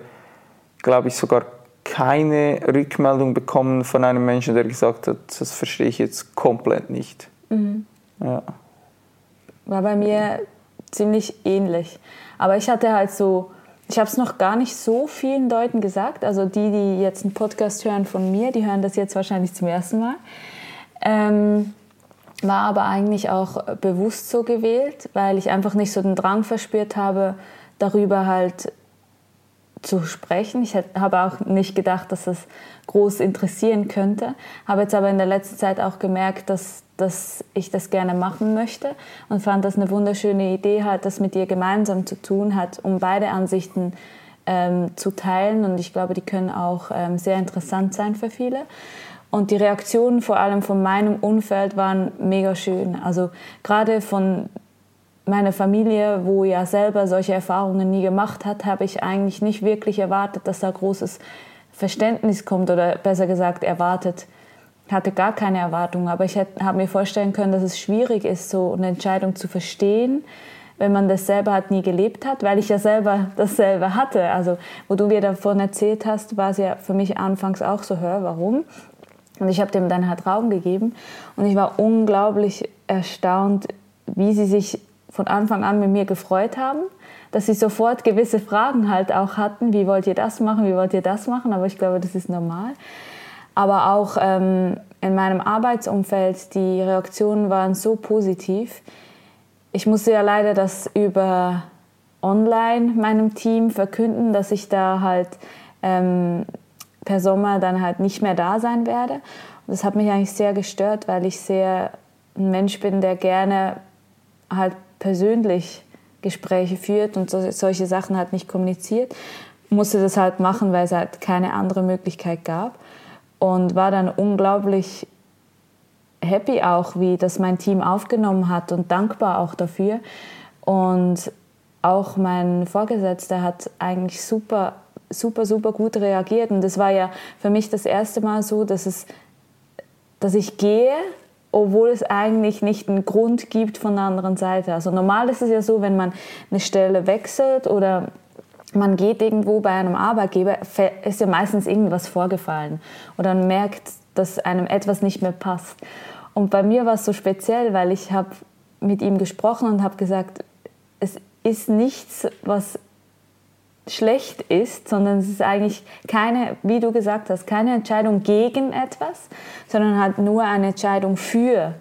glaube ich, sogar keine Rückmeldung bekommen von einem Menschen, der gesagt hat, das verstehe ich jetzt komplett nicht. Mhm. Ja. War bei mir ziemlich ähnlich. Aber ich hatte halt so, ich habe es noch gar nicht so vielen Leuten gesagt. Also die, die jetzt einen Podcast hören von mir, die hören das jetzt wahrscheinlich zum ersten Mal. Ähm, war aber eigentlich auch bewusst so gewählt, weil ich einfach nicht so den Drang verspürt habe, darüber halt zu sprechen. Ich habe auch nicht gedacht, dass das groß interessieren könnte. Habe jetzt aber in der letzten Zeit auch gemerkt, dass, dass ich das gerne machen möchte und fand das eine wunderschöne Idee, halt das mit dir gemeinsam zu tun hat, um beide Ansichten ähm, zu teilen. Und ich glaube, die können auch ähm, sehr interessant sein für viele. Und die Reaktionen vor allem von meinem Umfeld waren mega schön. Also gerade von meine Familie, wo ja selber solche Erfahrungen nie gemacht hat, habe ich eigentlich nicht wirklich erwartet, dass da großes Verständnis kommt oder besser gesagt erwartet. hatte gar keine Erwartung, aber ich habe mir vorstellen können, dass es schwierig ist, so eine Entscheidung zu verstehen, wenn man das selber halt nie gelebt hat, weil ich ja selber dasselbe hatte. Also, wo du mir davon erzählt hast, war es ja für mich anfangs auch so, hör, warum? Und ich habe dem dann halt Raum gegeben und ich war unglaublich erstaunt, wie sie sich von Anfang an mit mir gefreut haben, dass sie sofort gewisse Fragen halt auch hatten, wie wollt ihr das machen, wie wollt ihr das machen, aber ich glaube, das ist normal. Aber auch ähm, in meinem Arbeitsumfeld, die Reaktionen waren so positiv. Ich musste ja leider das über online meinem Team verkünden, dass ich da halt ähm, per Sommer dann halt nicht mehr da sein werde. Und das hat mich eigentlich sehr gestört, weil ich sehr ein Mensch bin, der gerne halt persönlich Gespräche führt und so, solche Sachen halt nicht kommuniziert, musste das halt machen, weil es halt keine andere Möglichkeit gab und war dann unglaublich happy auch, wie das mein Team aufgenommen hat und dankbar auch dafür. Und auch mein Vorgesetzter hat eigentlich super, super, super gut reagiert. Und das war ja für mich das erste Mal so, dass, es, dass ich gehe obwohl es eigentlich nicht einen Grund gibt von der anderen Seite. Also normal ist es ja so, wenn man eine Stelle wechselt oder man geht irgendwo bei einem Arbeitgeber, ist ja meistens irgendwas vorgefallen oder man merkt, dass einem etwas nicht mehr passt. Und bei mir war es so speziell, weil ich habe mit ihm gesprochen und habe gesagt, es ist nichts, was schlecht ist, sondern es ist eigentlich keine, wie du gesagt hast, keine Entscheidung gegen etwas, sondern halt nur eine Entscheidung für.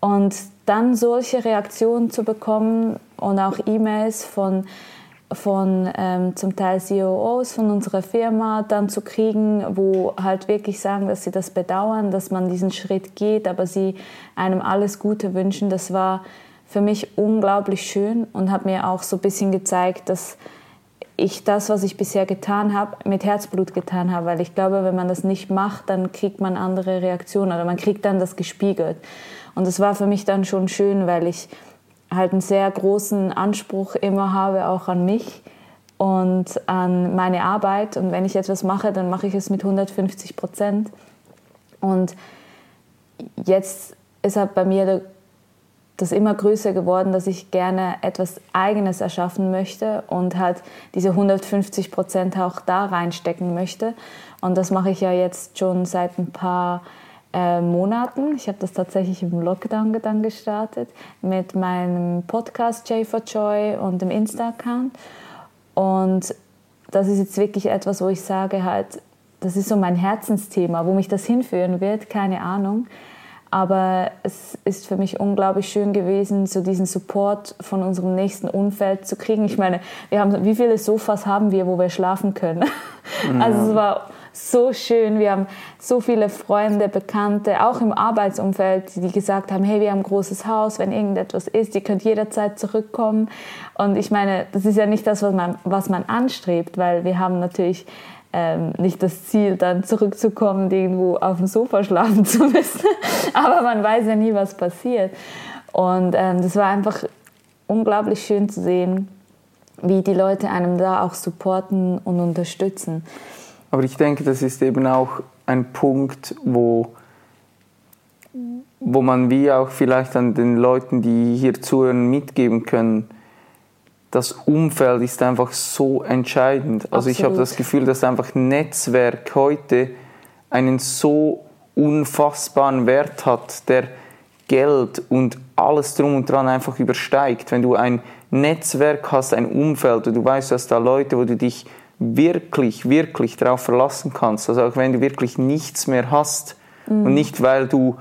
Und dann solche Reaktionen zu bekommen und auch E-Mails von von ähm, zum Teil CEOs von unserer Firma dann zu kriegen, wo halt wirklich sagen, dass sie das bedauern, dass man diesen Schritt geht, aber sie einem alles Gute wünschen, das war für mich unglaublich schön und hat mir auch so ein bisschen gezeigt, dass ich das, was ich bisher getan habe, mit Herzblut getan habe. Weil ich glaube, wenn man das nicht macht, dann kriegt man andere Reaktionen oder man kriegt dann das gespiegelt. Und das war für mich dann schon schön, weil ich halt einen sehr großen Anspruch immer habe, auch an mich und an meine Arbeit. Und wenn ich etwas mache, dann mache ich es mit 150 Prozent. Und jetzt ist halt bei mir der das immer größer geworden, dass ich gerne etwas Eigenes erschaffen möchte und halt diese 150 Prozent auch da reinstecken möchte. Und das mache ich ja jetzt schon seit ein paar äh, Monaten. Ich habe das tatsächlich im Lockdown dann gestartet mit meinem Podcast J for Joy und dem Insta-Account. Und das ist jetzt wirklich etwas, wo ich sage halt, das ist so mein Herzensthema, wo mich das hinführen wird, keine Ahnung. Aber es ist für mich unglaublich schön gewesen, so diesen Support von unserem nächsten Umfeld zu kriegen. Ich meine, wir haben, wie viele Sofas haben wir, wo wir schlafen können? Ja. Also es war so schön. Wir haben so viele Freunde, Bekannte, auch im Arbeitsumfeld, die gesagt haben, hey, wir haben ein großes Haus, wenn irgendetwas ist, ihr könnt jederzeit zurückkommen. Und ich meine, das ist ja nicht das, was man, was man anstrebt, weil wir haben natürlich ähm, nicht das Ziel, dann zurückzukommen, irgendwo auf dem Sofa schlafen zu müssen. Aber man weiß ja nie, was passiert. Und ähm, das war einfach unglaublich schön zu sehen, wie die Leute einem da auch supporten und unterstützen. Aber ich denke, das ist eben auch ein Punkt, wo, wo man wie auch vielleicht an den Leuten, die hier zuhören, mitgeben können, das Umfeld ist einfach so entscheidend. Also Absolut. ich habe das Gefühl, dass einfach Netzwerk heute einen so unfassbaren Wert hat, der Geld und alles drum und dran einfach übersteigt. Wenn du ein Netzwerk hast, ein Umfeld und du weißt, dass da Leute, wo du dich wirklich, wirklich darauf verlassen kannst, also auch wenn du wirklich nichts mehr hast mhm. und nicht, weil du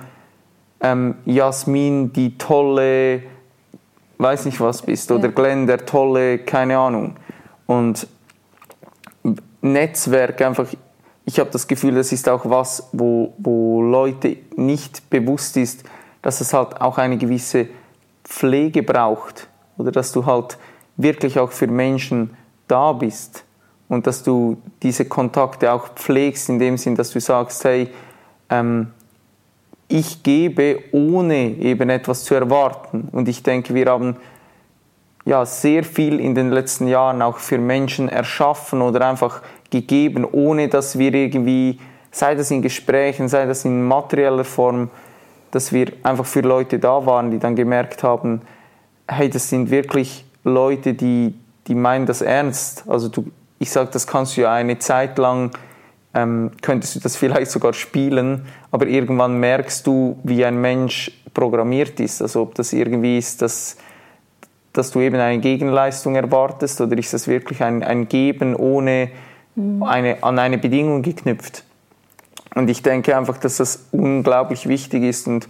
ähm, Jasmin, die tolle weiß nicht was bist oder Glenn, der tolle, keine Ahnung. Und Netzwerk einfach, ich habe das Gefühl, das ist auch was, wo, wo Leute nicht bewusst ist, dass es halt auch eine gewisse Pflege braucht. Oder dass du halt wirklich auch für Menschen da bist. Und dass du diese Kontakte auch pflegst in dem Sinn, dass du sagst, hey, ähm, ich gebe, ohne eben etwas zu erwarten. Und ich denke, wir haben ja sehr viel in den letzten Jahren auch für Menschen erschaffen oder einfach gegeben, ohne dass wir irgendwie, sei das in Gesprächen, sei das in materieller Form, dass wir einfach für Leute da waren, die dann gemerkt haben, hey, das sind wirklich Leute, die, die meinen das ernst. Also du, ich sage, das kannst du ja eine Zeit lang ähm, könntest du das vielleicht sogar spielen, aber irgendwann merkst du, wie ein Mensch programmiert ist. Also ob das irgendwie ist, dass, dass du eben eine Gegenleistung erwartest oder ist das wirklich ein, ein Geben ohne mhm. eine, an eine Bedingung geknüpft. Und ich denke einfach, dass das unglaublich wichtig ist und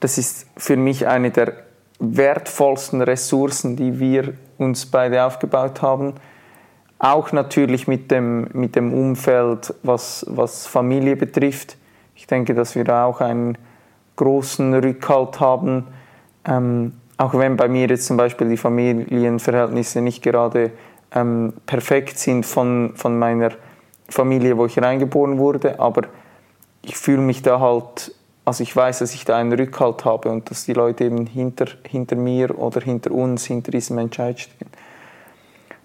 das ist für mich eine der wertvollsten Ressourcen, die wir uns beide aufgebaut haben auch natürlich mit dem, mit dem Umfeld, was, was Familie betrifft. Ich denke, dass wir da auch einen großen Rückhalt haben. Ähm, auch wenn bei mir jetzt zum Beispiel die Familienverhältnisse nicht gerade ähm, perfekt sind von, von meiner Familie, wo ich reingeboren wurde, aber ich fühle mich da halt, also ich weiß, dass ich da einen Rückhalt habe und dass die Leute eben hinter, hinter mir oder hinter uns, hinter diesem Entscheid stehen.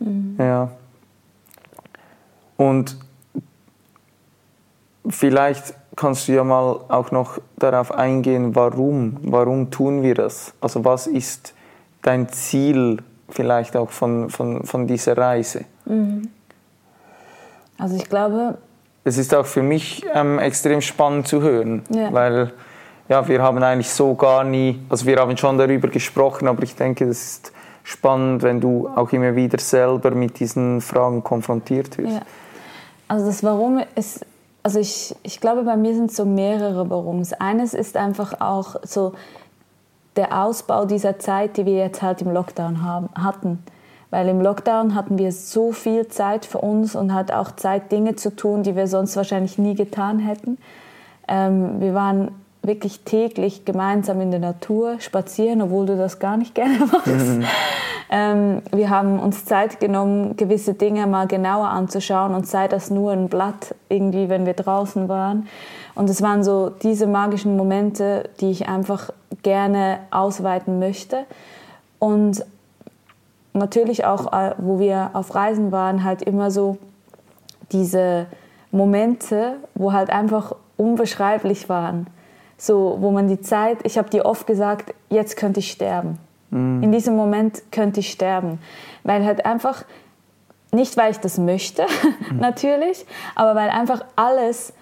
Mhm. Ja. Und vielleicht kannst du ja mal auch noch darauf eingehen, warum, warum tun wir das? Also was ist dein Ziel vielleicht auch von, von, von dieser Reise? Mhm. Also ich glaube... Es ist auch für mich ähm, extrem spannend zu hören, ja. weil ja, wir haben eigentlich so gar nie, also wir haben schon darüber gesprochen, aber ich denke, das ist spannend, wenn du auch immer wieder selber mit diesen Fragen konfrontiert wirst. Ja. Also das Warum ist, also ich, ich glaube, bei mir sind so mehrere Warums. Eines ist einfach auch so der Ausbau dieser Zeit, die wir jetzt halt im Lockdown haben, hatten. Weil im Lockdown hatten wir so viel Zeit für uns und hat auch Zeit, Dinge zu tun, die wir sonst wahrscheinlich nie getan hätten. Ähm, wir waren wirklich täglich gemeinsam in der Natur spazieren, obwohl du das gar nicht gerne machst. Mhm. Ähm, wir haben uns Zeit genommen, gewisse Dinge mal genauer anzuschauen und sei das nur ein Blatt irgendwie, wenn wir draußen waren. Und es waren so diese magischen Momente, die ich einfach gerne ausweiten möchte. Und natürlich auch, äh, wo wir auf Reisen waren, halt immer so diese Momente, wo halt einfach unbeschreiblich waren. So, wo man die Zeit, ich habe dir oft gesagt, jetzt könnte ich sterben. Mhm. In diesem Moment könnte ich sterben. Weil halt einfach, nicht weil ich das möchte, mhm. natürlich, aber weil einfach alles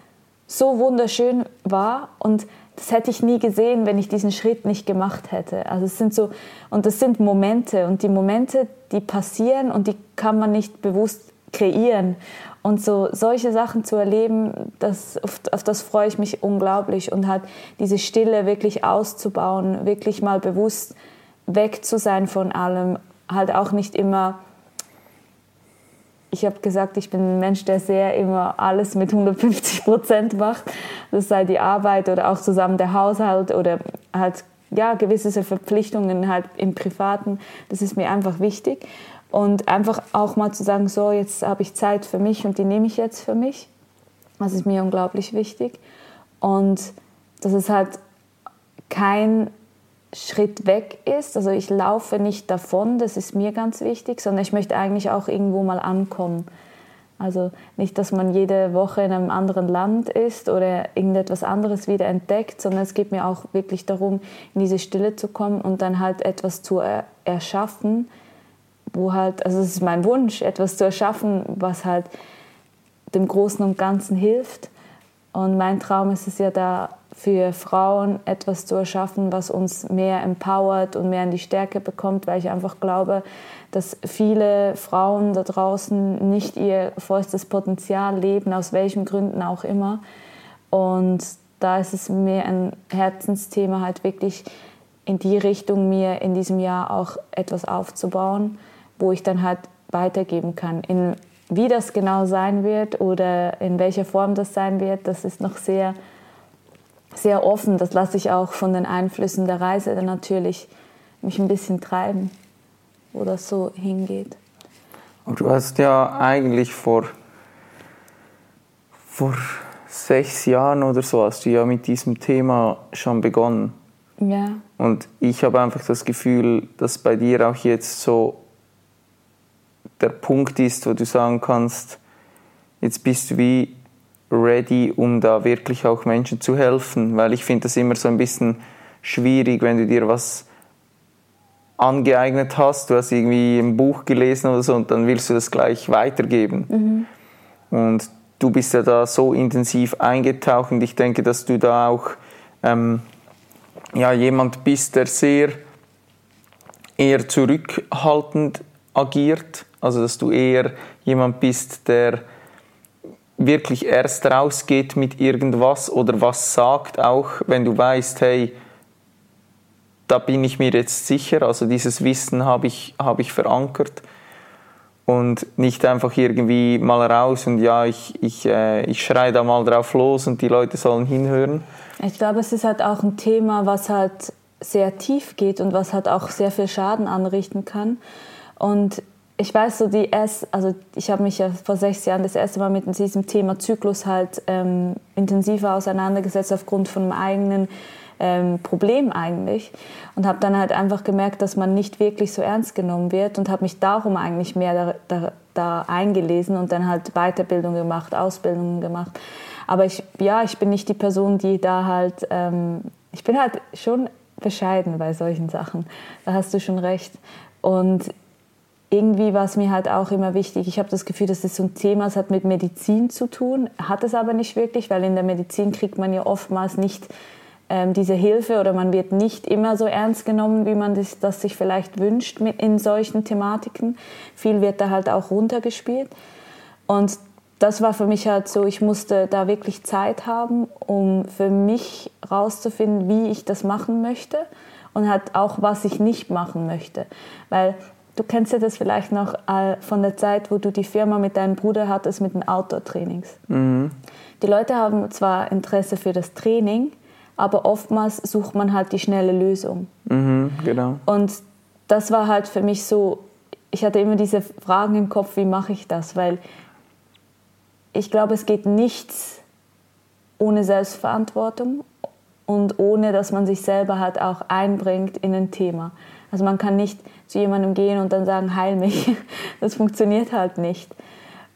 so wunderschön war und das hätte ich nie gesehen, wenn ich diesen Schritt nicht gemacht hätte. Also es sind so, und das sind Momente und die Momente, die passieren und die kann man nicht bewusst kreieren. Und so solche Sachen zu erleben, das, auf, auf das freue ich mich unglaublich und halt diese Stille wirklich auszubauen, wirklich mal bewusst weg zu sein von allem, halt auch nicht immer ich habe gesagt, ich bin ein Mensch, der sehr immer alles mit 150 Prozent macht. Das sei die Arbeit oder auch zusammen der Haushalt oder halt ja gewisse Verpflichtungen halt im Privaten. Das ist mir einfach wichtig und einfach auch mal zu sagen, so jetzt habe ich Zeit für mich und die nehme ich jetzt für mich. Das ist mir unglaublich wichtig und dass es halt kein Schritt weg ist. Also ich laufe nicht davon, das ist mir ganz wichtig, sondern ich möchte eigentlich auch irgendwo mal ankommen. Also nicht, dass man jede Woche in einem anderen Land ist oder irgendetwas anderes wieder entdeckt, sondern es geht mir auch wirklich darum, in diese Stille zu kommen und dann halt etwas zu erschaffen, wo halt, also es ist mein Wunsch, etwas zu erschaffen, was halt dem Großen und Ganzen hilft. Und mein Traum ist es ja da, für Frauen etwas zu erschaffen, was uns mehr empowert und mehr in die Stärke bekommt, weil ich einfach glaube, dass viele Frauen da draußen nicht ihr vollstes Potenzial leben, aus welchen Gründen auch immer. Und da ist es mir ein Herzensthema, halt wirklich in die Richtung mir in diesem Jahr auch etwas aufzubauen wo ich dann halt weitergeben kann. In, wie das genau sein wird oder in welcher Form das sein wird, das ist noch sehr, sehr offen. Das lasse ich auch von den Einflüssen der Reise dann natürlich mich ein bisschen treiben, wo das so hingeht. Und du hast ja eigentlich vor, vor sechs Jahren oder so hast du ja mit diesem Thema schon begonnen. Ja. Und ich habe einfach das Gefühl, dass bei dir auch jetzt so der Punkt ist, wo du sagen kannst, jetzt bist du wie ready, um da wirklich auch Menschen zu helfen, weil ich finde das immer so ein bisschen schwierig, wenn du dir was angeeignet hast, du hast irgendwie ein Buch gelesen oder so und dann willst du das gleich weitergeben. Mhm. Und du bist ja da so intensiv eingetaucht und ich denke, dass du da auch ähm, ja, jemand bist, der sehr eher zurückhaltend agiert also, dass du eher jemand bist, der wirklich erst rausgeht mit irgendwas oder was sagt, auch wenn du weißt, hey, da bin ich mir jetzt sicher, also dieses Wissen habe ich, habe ich verankert und nicht einfach irgendwie mal raus und ja, ich, ich, äh, ich schreie da mal drauf los und die Leute sollen hinhören. Ich glaube, es ist halt auch ein Thema, was halt sehr tief geht und was halt auch sehr viel Schaden anrichten kann. Und ich weiß so die erst, also ich habe mich ja vor sechs Jahren das erste Mal mit diesem Thema Zyklus halt ähm, intensiver auseinandergesetzt aufgrund von einem eigenen ähm, Problem eigentlich und habe dann halt einfach gemerkt, dass man nicht wirklich so ernst genommen wird und habe mich darum eigentlich mehr da, da, da, eingelesen und dann halt Weiterbildung gemacht, Ausbildungen gemacht. Aber ich, ja, ich bin nicht die Person, die da halt, ähm, ich bin halt schon bescheiden bei solchen Sachen. Da hast du schon recht. Und irgendwie war es mir halt auch immer wichtig. Ich habe das Gefühl, dass das so ein Thema es hat mit Medizin zu tun, hat es aber nicht wirklich, weil in der Medizin kriegt man ja oftmals nicht ähm, diese Hilfe oder man wird nicht immer so ernst genommen, wie man das, das sich vielleicht wünscht mit, in solchen Thematiken. Viel wird da halt auch runtergespielt. Und das war für mich halt so, ich musste da wirklich Zeit haben, um für mich rauszufinden, wie ich das machen möchte und halt auch, was ich nicht machen möchte. Weil du kennst ja das vielleicht noch äh, von der Zeit, wo du die Firma mit deinem Bruder hattest mit den Outdoor-Trainings. Mhm. Die Leute haben zwar Interesse für das Training, aber oftmals sucht man halt die schnelle Lösung. Mhm, genau. Und das war halt für mich so, ich hatte immer diese Fragen im Kopf, wie mache ich das? Weil ich glaube, es geht nichts ohne Selbstverantwortung und ohne, dass man sich selber halt auch einbringt in ein Thema. Also man kann nicht zu jemandem gehen und dann sagen, heil mich. Das funktioniert halt nicht.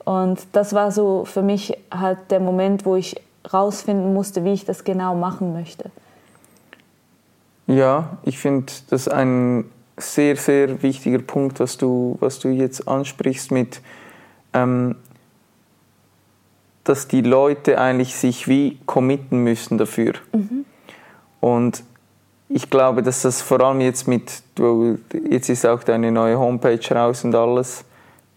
Und das war so für mich halt der Moment, wo ich rausfinden musste, wie ich das genau machen möchte. Ja, ich finde das ein sehr, sehr wichtiger Punkt, was du, was du jetzt ansprichst mit, ähm, dass die Leute eigentlich sich wie committen müssen dafür. Mhm. Und ich glaube, dass das vor allem jetzt mit, jetzt ist auch deine neue Homepage raus und alles,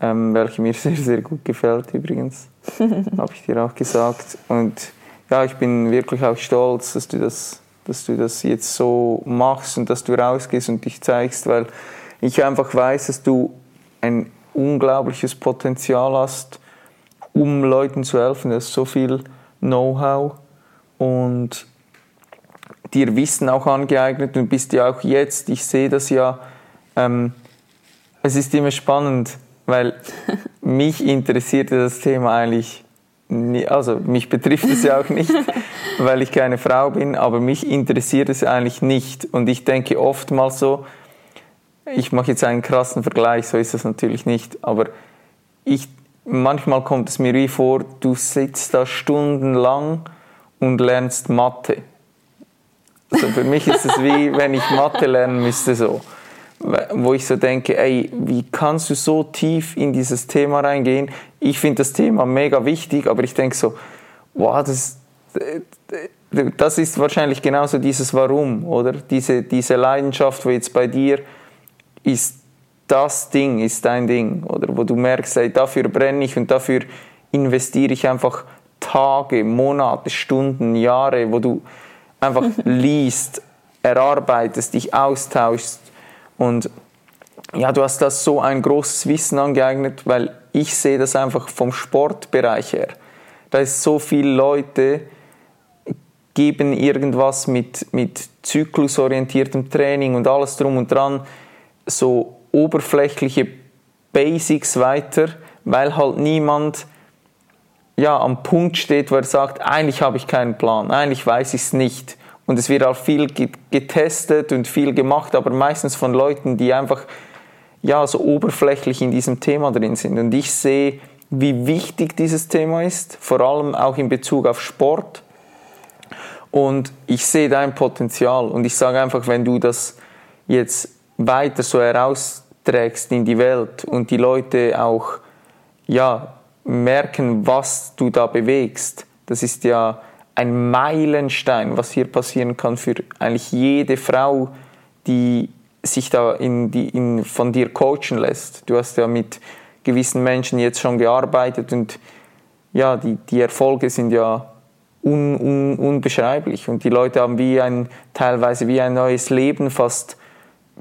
ähm, welche mir sehr, sehr gut gefällt übrigens, habe ich dir auch gesagt. Und ja, ich bin wirklich auch stolz, dass du das, dass du das jetzt so machst und dass du rausgehst und dich zeigst, weil ich einfach weiß, dass du ein unglaubliches Potenzial hast, um Leuten zu helfen. Du hast so viel Know-how und dir Wissen auch angeeignet und bist ja auch jetzt, ich sehe das ja, ähm, es ist immer spannend, weil mich interessierte das Thema eigentlich, nie, also mich betrifft es ja auch nicht, weil ich keine Frau bin, aber mich interessiert es eigentlich nicht. Und ich denke oftmals so, ich mache jetzt einen krassen Vergleich, so ist das natürlich nicht, aber ich, manchmal kommt es mir wie vor, du sitzt da stundenlang und lernst Mathe. Also für mich ist es wie, wenn ich Mathe lernen müsste, so. Wo ich so denke, ey, wie kannst du so tief in dieses Thema reingehen? Ich finde das Thema mega wichtig, aber ich denke so, wow, das, das ist wahrscheinlich genauso dieses Warum, oder? Diese, diese Leidenschaft, wo jetzt bei dir ist das Ding, ist dein Ding, oder? Wo du merkst, ey, dafür brenne ich und dafür investiere ich einfach Tage, Monate, Stunden, Jahre, wo du einfach liest, erarbeitest, dich austauschst und ja, du hast da so ein großes Wissen angeeignet, weil ich sehe das einfach vom Sportbereich her. Da ist so viele Leute geben irgendwas mit, mit zyklusorientiertem Training und alles drum und dran, so oberflächliche Basics weiter, weil halt niemand ja, am Punkt steht, wo er sagt, eigentlich habe ich keinen Plan, eigentlich weiß ich es nicht. Und es wird auch viel getestet und viel gemacht, aber meistens von Leuten, die einfach ja, so oberflächlich in diesem Thema drin sind. Und ich sehe, wie wichtig dieses Thema ist, vor allem auch in Bezug auf Sport. Und ich sehe dein Potenzial. Und ich sage einfach, wenn du das jetzt weiter so herausträgst in die Welt und die Leute auch ja, merken, was du da bewegst. Das ist ja ein Meilenstein, was hier passieren kann für eigentlich jede Frau, die sich da in die, in, von dir coachen lässt. Du hast ja mit gewissen Menschen jetzt schon gearbeitet und ja, die, die Erfolge sind ja un, un, unbeschreiblich und die Leute haben wie ein, teilweise wie ein neues Leben fast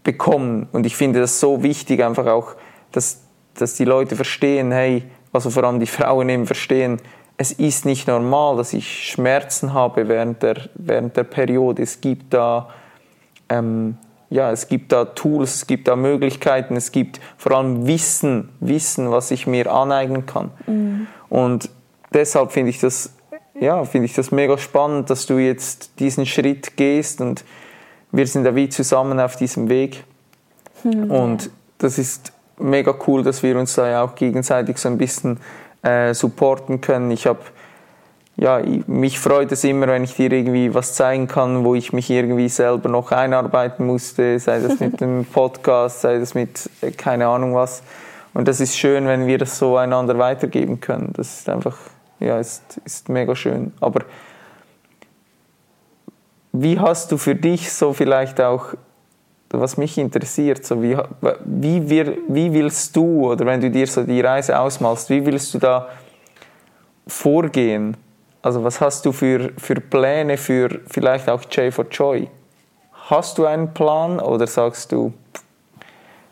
bekommen und ich finde das so wichtig einfach auch, dass, dass die Leute verstehen, hey, also vor allem die Frauen eben verstehen, es ist nicht normal, dass ich Schmerzen habe während der, während der Periode. Es gibt da, ähm, ja, es gibt da Tools, es gibt da Möglichkeiten, es gibt vor allem Wissen, Wissen, was ich mir aneignen kann. Mhm. Und deshalb finde ich das, ja, finde ich das mega spannend, dass du jetzt diesen Schritt gehst und wir sind da wie zusammen auf diesem Weg. Mhm. Und das ist mega cool, dass wir uns da ja auch gegenseitig so ein bisschen äh, supporten können. Ich habe ja, mich freut es immer, wenn ich dir irgendwie was zeigen kann, wo ich mich irgendwie selber noch einarbeiten musste, sei das mit dem Podcast, sei das mit äh, keine Ahnung was. Und das ist schön, wenn wir das so einander weitergeben können. Das ist einfach, ja, ist, ist mega schön. Aber wie hast du für dich so vielleicht auch was mich interessiert, so wie, wie, wir, wie willst du, oder wenn du dir so die Reise ausmalst, wie willst du da vorgehen? Also was hast du für, für Pläne für vielleicht auch J for Joy? Hast du einen Plan oder sagst du,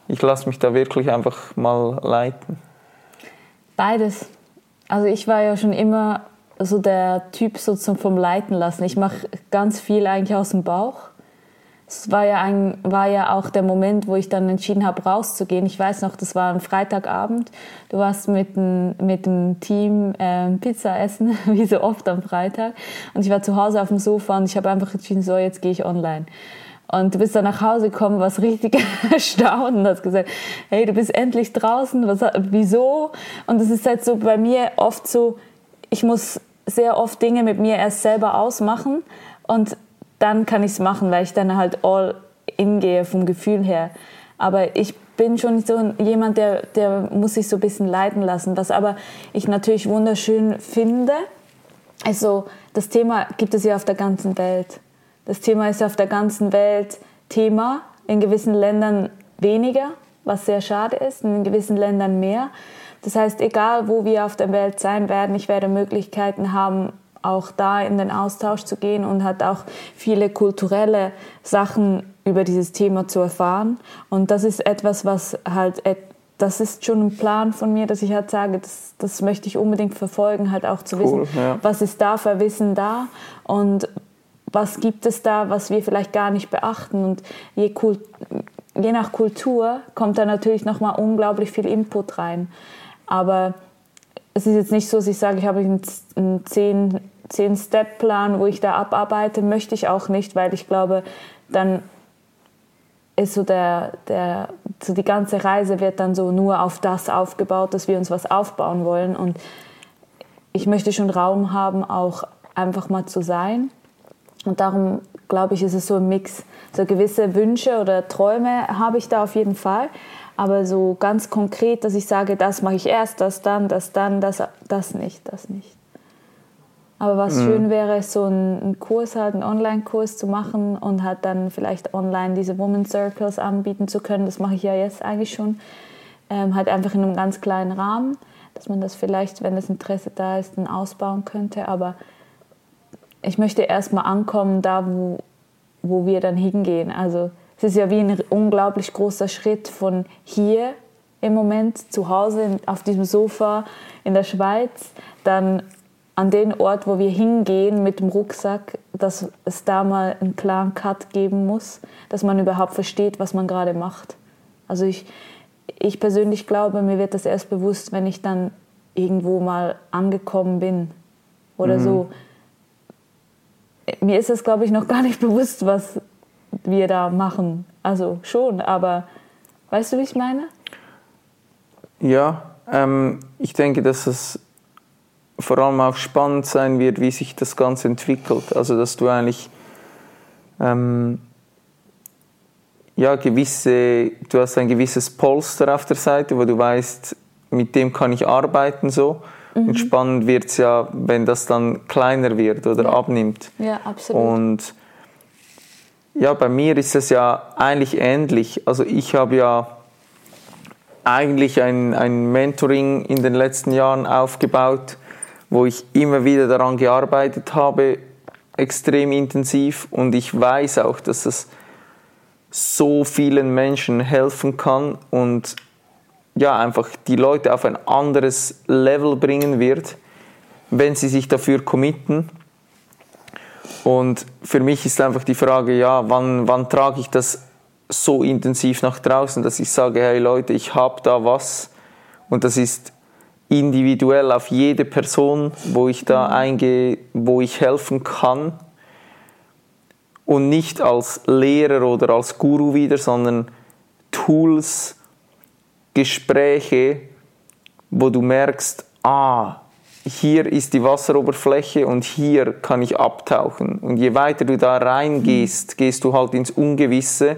ich lasse mich da wirklich einfach mal leiten? Beides. Also ich war ja schon immer so der Typ so zum vom Leiten lassen. Ich mache ganz viel eigentlich aus dem Bauch. Es war ja, ein, war ja auch der Moment, wo ich dann entschieden habe, rauszugehen. Ich weiß noch, das war ein Freitagabend. Du warst mit, ein, mit dem Team äh, Pizza essen, wie so oft am Freitag. Und ich war zu Hause auf dem Sofa und ich habe einfach entschieden, so, jetzt gehe ich online. Und du bist dann nach Hause gekommen, warst richtig erstaunt und hast gesagt, hey, du bist endlich draußen, was, wieso? Und es ist halt so bei mir oft so, ich muss sehr oft Dinge mit mir erst selber ausmachen und dann kann ich es machen, weil ich dann halt all in gehe vom Gefühl her. Aber ich bin schon so jemand, der, der muss sich so ein bisschen leiten lassen. Was aber ich natürlich wunderschön finde, also das Thema gibt es ja auf der ganzen Welt. Das Thema ist auf der ganzen Welt Thema, in gewissen Ländern weniger, was sehr schade ist, in gewissen Ländern mehr. Das heißt, egal wo wir auf der Welt sein werden, ich werde Möglichkeiten haben, auch da in den Austausch zu gehen und hat auch viele kulturelle Sachen über dieses Thema zu erfahren. Und das ist etwas, was halt, das ist schon ein Plan von mir, dass ich halt sage, das, das möchte ich unbedingt verfolgen, halt auch zu cool, wissen, ja. was ist da für Wissen da und was gibt es da, was wir vielleicht gar nicht beachten. Und je, je nach Kultur kommt da natürlich nochmal unglaublich viel Input rein. Aber es ist jetzt nicht so, dass ich sage, ich habe einen Zehn-Step-Plan, wo ich da abarbeite, möchte ich auch nicht, weil ich glaube, dann ist so der, der, so die ganze Reise wird dann so nur auf das aufgebaut, dass wir uns was aufbauen wollen. Und ich möchte schon Raum haben, auch einfach mal zu sein und darum glaube ich, ist es so ein Mix. So gewisse Wünsche oder Träume habe ich da auf jeden Fall. Aber so ganz konkret, dass ich sage, das mache ich erst, das dann, das dann, das, das nicht, das nicht. Aber was mhm. schön wäre, so einen Kurs halt, einen Online-Kurs zu machen und halt dann vielleicht online diese Woman Circles anbieten zu können. Das mache ich ja jetzt eigentlich schon. Ähm, halt einfach in einem ganz kleinen Rahmen, dass man das vielleicht, wenn das Interesse da ist, dann ausbauen könnte. Aber ich möchte erstmal ankommen, da wo, wo wir dann hingehen. Also es ist ja wie ein unglaublich großer Schritt von hier im Moment zu Hause auf diesem Sofa in der Schweiz, dann an den Ort, wo wir hingehen mit dem Rucksack, dass es da mal einen klaren Cut geben muss, dass man überhaupt versteht, was man gerade macht. Also ich, ich persönlich glaube, mir wird das erst bewusst, wenn ich dann irgendwo mal angekommen bin oder mhm. so mir ist es, glaube ich, noch gar nicht bewusst, was wir da machen. Also schon, aber weißt du, wie ich meine? Ja, ähm, ich denke, dass es vor allem auch spannend sein wird, wie sich das Ganze entwickelt. Also, dass du eigentlich ähm, ja, gewisse, du hast ein gewisses Polster auf der Seite, wo du weißt, mit dem kann ich arbeiten so. Mhm. Und spannend wird es ja, wenn das dann kleiner wird oder ja. abnimmt. Ja, absolut. Und ja, bei mir ist es ja eigentlich ähnlich. Also ich habe ja eigentlich ein, ein Mentoring in den letzten Jahren aufgebaut, wo ich immer wieder daran gearbeitet habe, extrem intensiv. Und ich weiß auch, dass es so vielen Menschen helfen kann und ja, einfach die Leute auf ein anderes Level bringen wird, wenn sie sich dafür committen. Und für mich ist einfach die Frage, ja, wann, wann trage ich das so intensiv nach draußen, dass ich sage, hey Leute, ich habe da was und das ist individuell auf jede Person, wo ich da mhm. eingehe, wo ich helfen kann und nicht als Lehrer oder als Guru wieder, sondern Tools, Gespräche, wo du merkst, ah, hier ist die Wasseroberfläche und hier kann ich abtauchen. Und je weiter du da reingehst, gehst du halt ins Ungewisse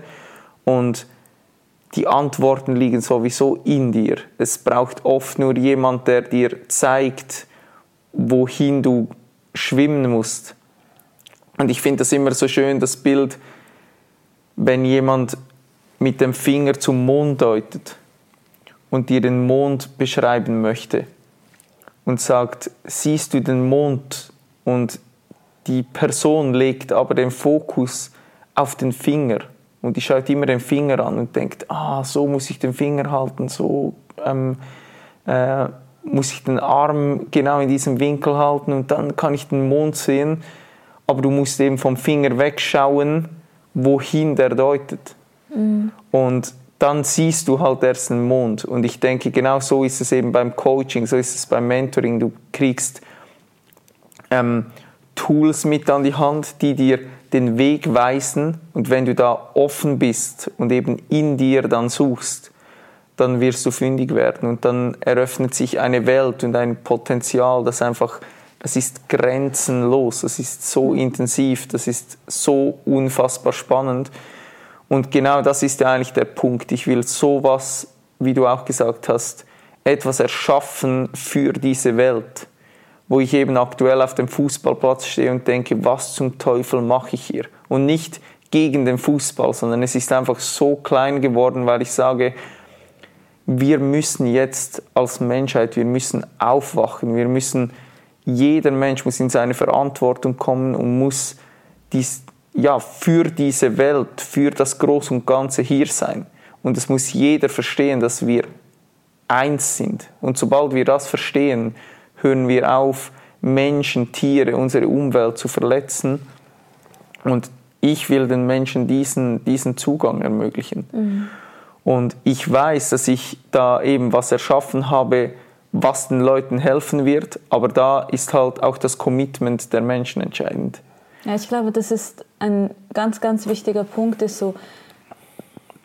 und die Antworten liegen sowieso in dir. Es braucht oft nur jemand, der dir zeigt, wohin du schwimmen musst. Und ich finde das immer so schön, das Bild, wenn jemand mit dem Finger zum Mond deutet und dir den Mond beschreiben möchte und sagt, siehst du den Mond und die Person legt aber den Fokus auf den Finger Und die schaut immer den Finger an und denkt, ah, so muss ich den Finger halten, so ähm, äh, muss ich den Arm genau in diesem Winkel halten und dann kann ich den Mond sehen. Aber du musst eben vom Finger wegschauen, wohin der deutet. Mhm. Und dann siehst du halt erst den Mond. Und ich denke, genau so ist es eben beim Coaching, so ist es beim Mentoring. Du kriegst ähm, Tools mit an die Hand, die dir den Weg weisen. Und wenn du da offen bist und eben in dir dann suchst, dann wirst du fündig werden. Und dann eröffnet sich eine Welt und ein Potenzial, das einfach, das ist grenzenlos, das ist so intensiv, das ist so unfassbar spannend. Und genau das ist ja eigentlich der Punkt. Ich will sowas, wie du auch gesagt hast, etwas erschaffen für diese Welt, wo ich eben aktuell auf dem Fußballplatz stehe und denke, was zum Teufel mache ich hier? Und nicht gegen den Fußball, sondern es ist einfach so klein geworden, weil ich sage, wir müssen jetzt als Menschheit, wir müssen aufwachen, wir müssen, jeder Mensch muss in seine Verantwortung kommen und muss dies, ja, für diese Welt, für das Groß und Ganze hier sein. Und es muss jeder verstehen, dass wir eins sind. Und sobald wir das verstehen, hören wir auf, Menschen, Tiere, unsere Umwelt zu verletzen. Und ich will den Menschen diesen, diesen Zugang ermöglichen. Mhm. Und ich weiß, dass ich da eben was erschaffen habe, was den Leuten helfen wird, aber da ist halt auch das Commitment der Menschen entscheidend. Ja, ich glaube, das ist ein ganz, ganz wichtiger Punkt, ist so,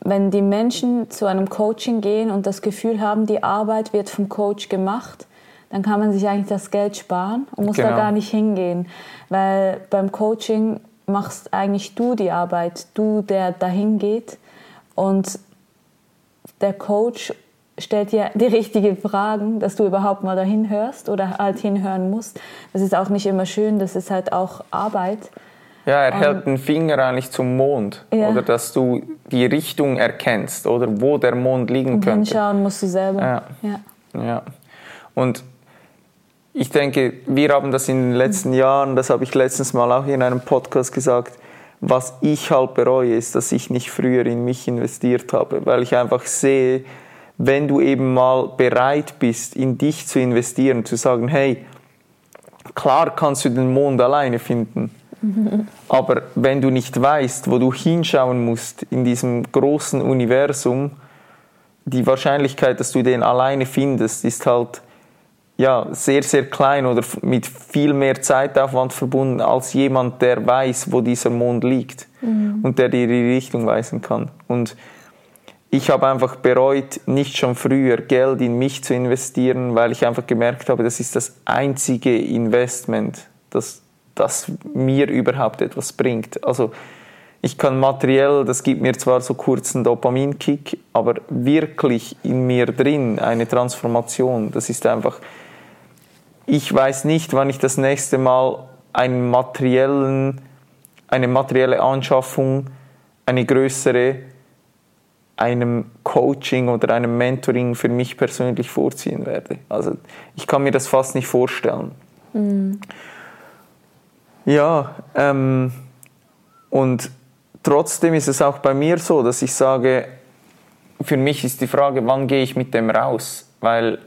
wenn die Menschen zu einem Coaching gehen und das Gefühl haben, die Arbeit wird vom Coach gemacht, dann kann man sich eigentlich das Geld sparen und muss genau. da gar nicht hingehen. Weil beim Coaching machst eigentlich du die Arbeit, du, der dahin geht. Und der Coach stellt dir die richtigen Fragen, dass du überhaupt mal dahin hörst oder halt hinhören musst. Das ist auch nicht immer schön, das ist halt auch Arbeit. Ja, er hält den Finger eigentlich zum Mond. Ja. Oder dass du die Richtung erkennst oder wo der Mond liegen Und könnte. Hinschauen musst du selber. Ja. ja. ja. Und ich denke, wir haben das in den letzten Jahren, das habe ich letztens mal auch in einem Podcast gesagt, was ich halt bereue, ist, dass ich nicht früher in mich investiert habe, weil ich einfach sehe, wenn du eben mal bereit bist, in dich zu investieren, zu sagen, hey, klar kannst du den Mond alleine finden, aber wenn du nicht weißt, wo du hinschauen musst in diesem großen Universum, die Wahrscheinlichkeit, dass du den alleine findest, ist halt ja, sehr, sehr klein oder mit viel mehr Zeitaufwand verbunden als jemand, der weiß, wo dieser Mond liegt mhm. und der dir die Richtung weisen kann. Und ich habe einfach bereut, nicht schon früher Geld in mich zu investieren, weil ich einfach gemerkt habe, das ist das einzige Investment, das, das mir überhaupt etwas bringt. Also ich kann materiell, das gibt mir zwar so kurzen Dopaminkick, aber wirklich in mir drin eine Transformation, das ist einfach, ich weiß nicht, wann ich das nächste Mal einen materiellen, eine materielle Anschaffung, eine größere einem Coaching oder einem Mentoring für mich persönlich vorziehen werde. Also ich kann mir das fast nicht vorstellen. Mhm. Ja, ähm, und trotzdem ist es auch bei mir so, dass ich sage, für mich ist die Frage, wann gehe ich mit dem raus? Weil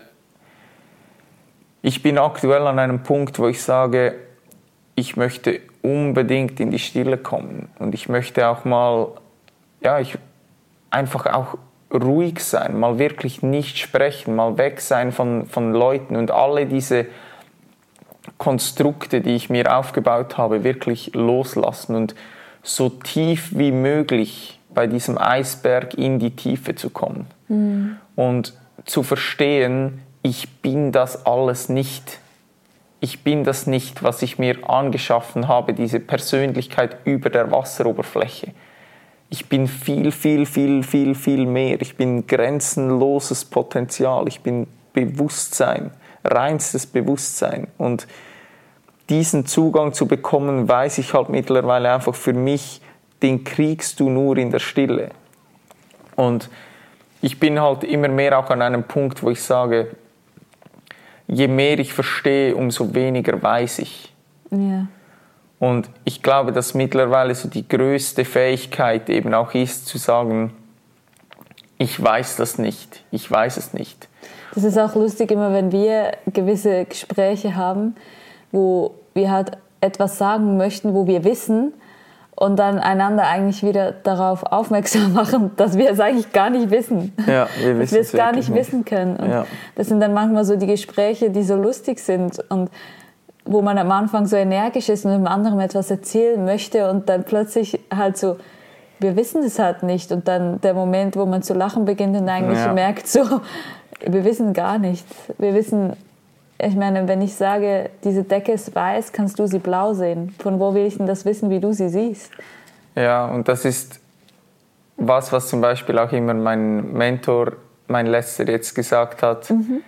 ich bin aktuell an einem Punkt, wo ich sage, ich möchte unbedingt in die Stille kommen und ich möchte auch mal, ja, ich, einfach auch ruhig sein, mal wirklich nicht sprechen, mal weg sein von, von Leuten und alle diese Konstrukte, die ich mir aufgebaut habe, wirklich loslassen und so tief wie möglich bei diesem Eisberg in die Tiefe zu kommen mhm. und zu verstehen, ich bin das alles nicht. Ich bin das nicht, was ich mir angeschaffen habe, diese Persönlichkeit über der Wasseroberfläche ich bin viel, viel, viel, viel, viel mehr. Ich bin grenzenloses Potenzial. Ich bin Bewusstsein, reinstes Bewusstsein. Und diesen Zugang zu bekommen, weiß ich halt mittlerweile einfach für mich, den kriegst du nur in der Stille. Und ich bin halt immer mehr auch an einem Punkt, wo ich sage, je mehr ich verstehe, umso weniger weiß ich. Ja. Und ich glaube, dass mittlerweile so die größte Fähigkeit eben auch ist, zu sagen, ich weiß das nicht, ich weiß es nicht. Das ist auch lustig immer, wenn wir gewisse Gespräche haben, wo wir halt etwas sagen möchten, wo wir wissen und dann einander eigentlich wieder darauf aufmerksam machen, dass wir es eigentlich gar nicht wissen. Ja, wir wissen dass wir es gar nicht, nicht, wissen können. Und ja. das sind dann manchmal so die Gespräche, die so lustig sind und wo man am Anfang so energisch ist und dem anderen etwas erzählen möchte und dann plötzlich halt so, wir wissen es halt nicht. Und dann der Moment, wo man zu lachen beginnt und eigentlich ja. merkt, so, wir wissen gar nichts. Wir wissen, ich meine, wenn ich sage, diese Decke ist weiß, kannst du sie blau sehen. Von wo will ich denn das wissen, wie du sie siehst? Ja, und das ist was, was zum Beispiel auch immer mein Mentor, mein letzter jetzt gesagt hat. Mhm.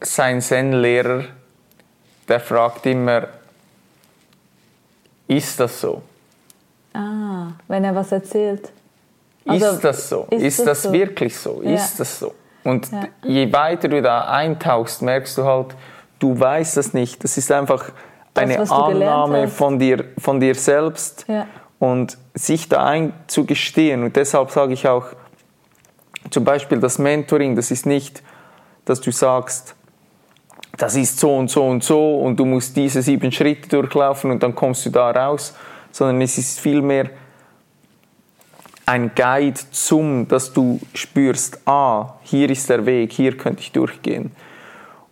Sein Zen-Lehrer, der fragt immer, ist das so? Ah, wenn er was erzählt. Also, ist das so? Ist, ist das, das so? wirklich so? Ja. Ist das so? Und ja. je weiter du da eintauchst, merkst du halt, du weißt das nicht. Das ist einfach das, eine Annahme von dir, von dir selbst ja. und sich da einzugestehen. Und deshalb sage ich auch, zum Beispiel das Mentoring, das ist nicht, dass du sagst, das ist so und so und so und du musst diese sieben Schritte durchlaufen und dann kommst du da raus, sondern es ist vielmehr, ein Guide zum, dass du spürst, ah, hier ist der Weg, hier könnte ich durchgehen.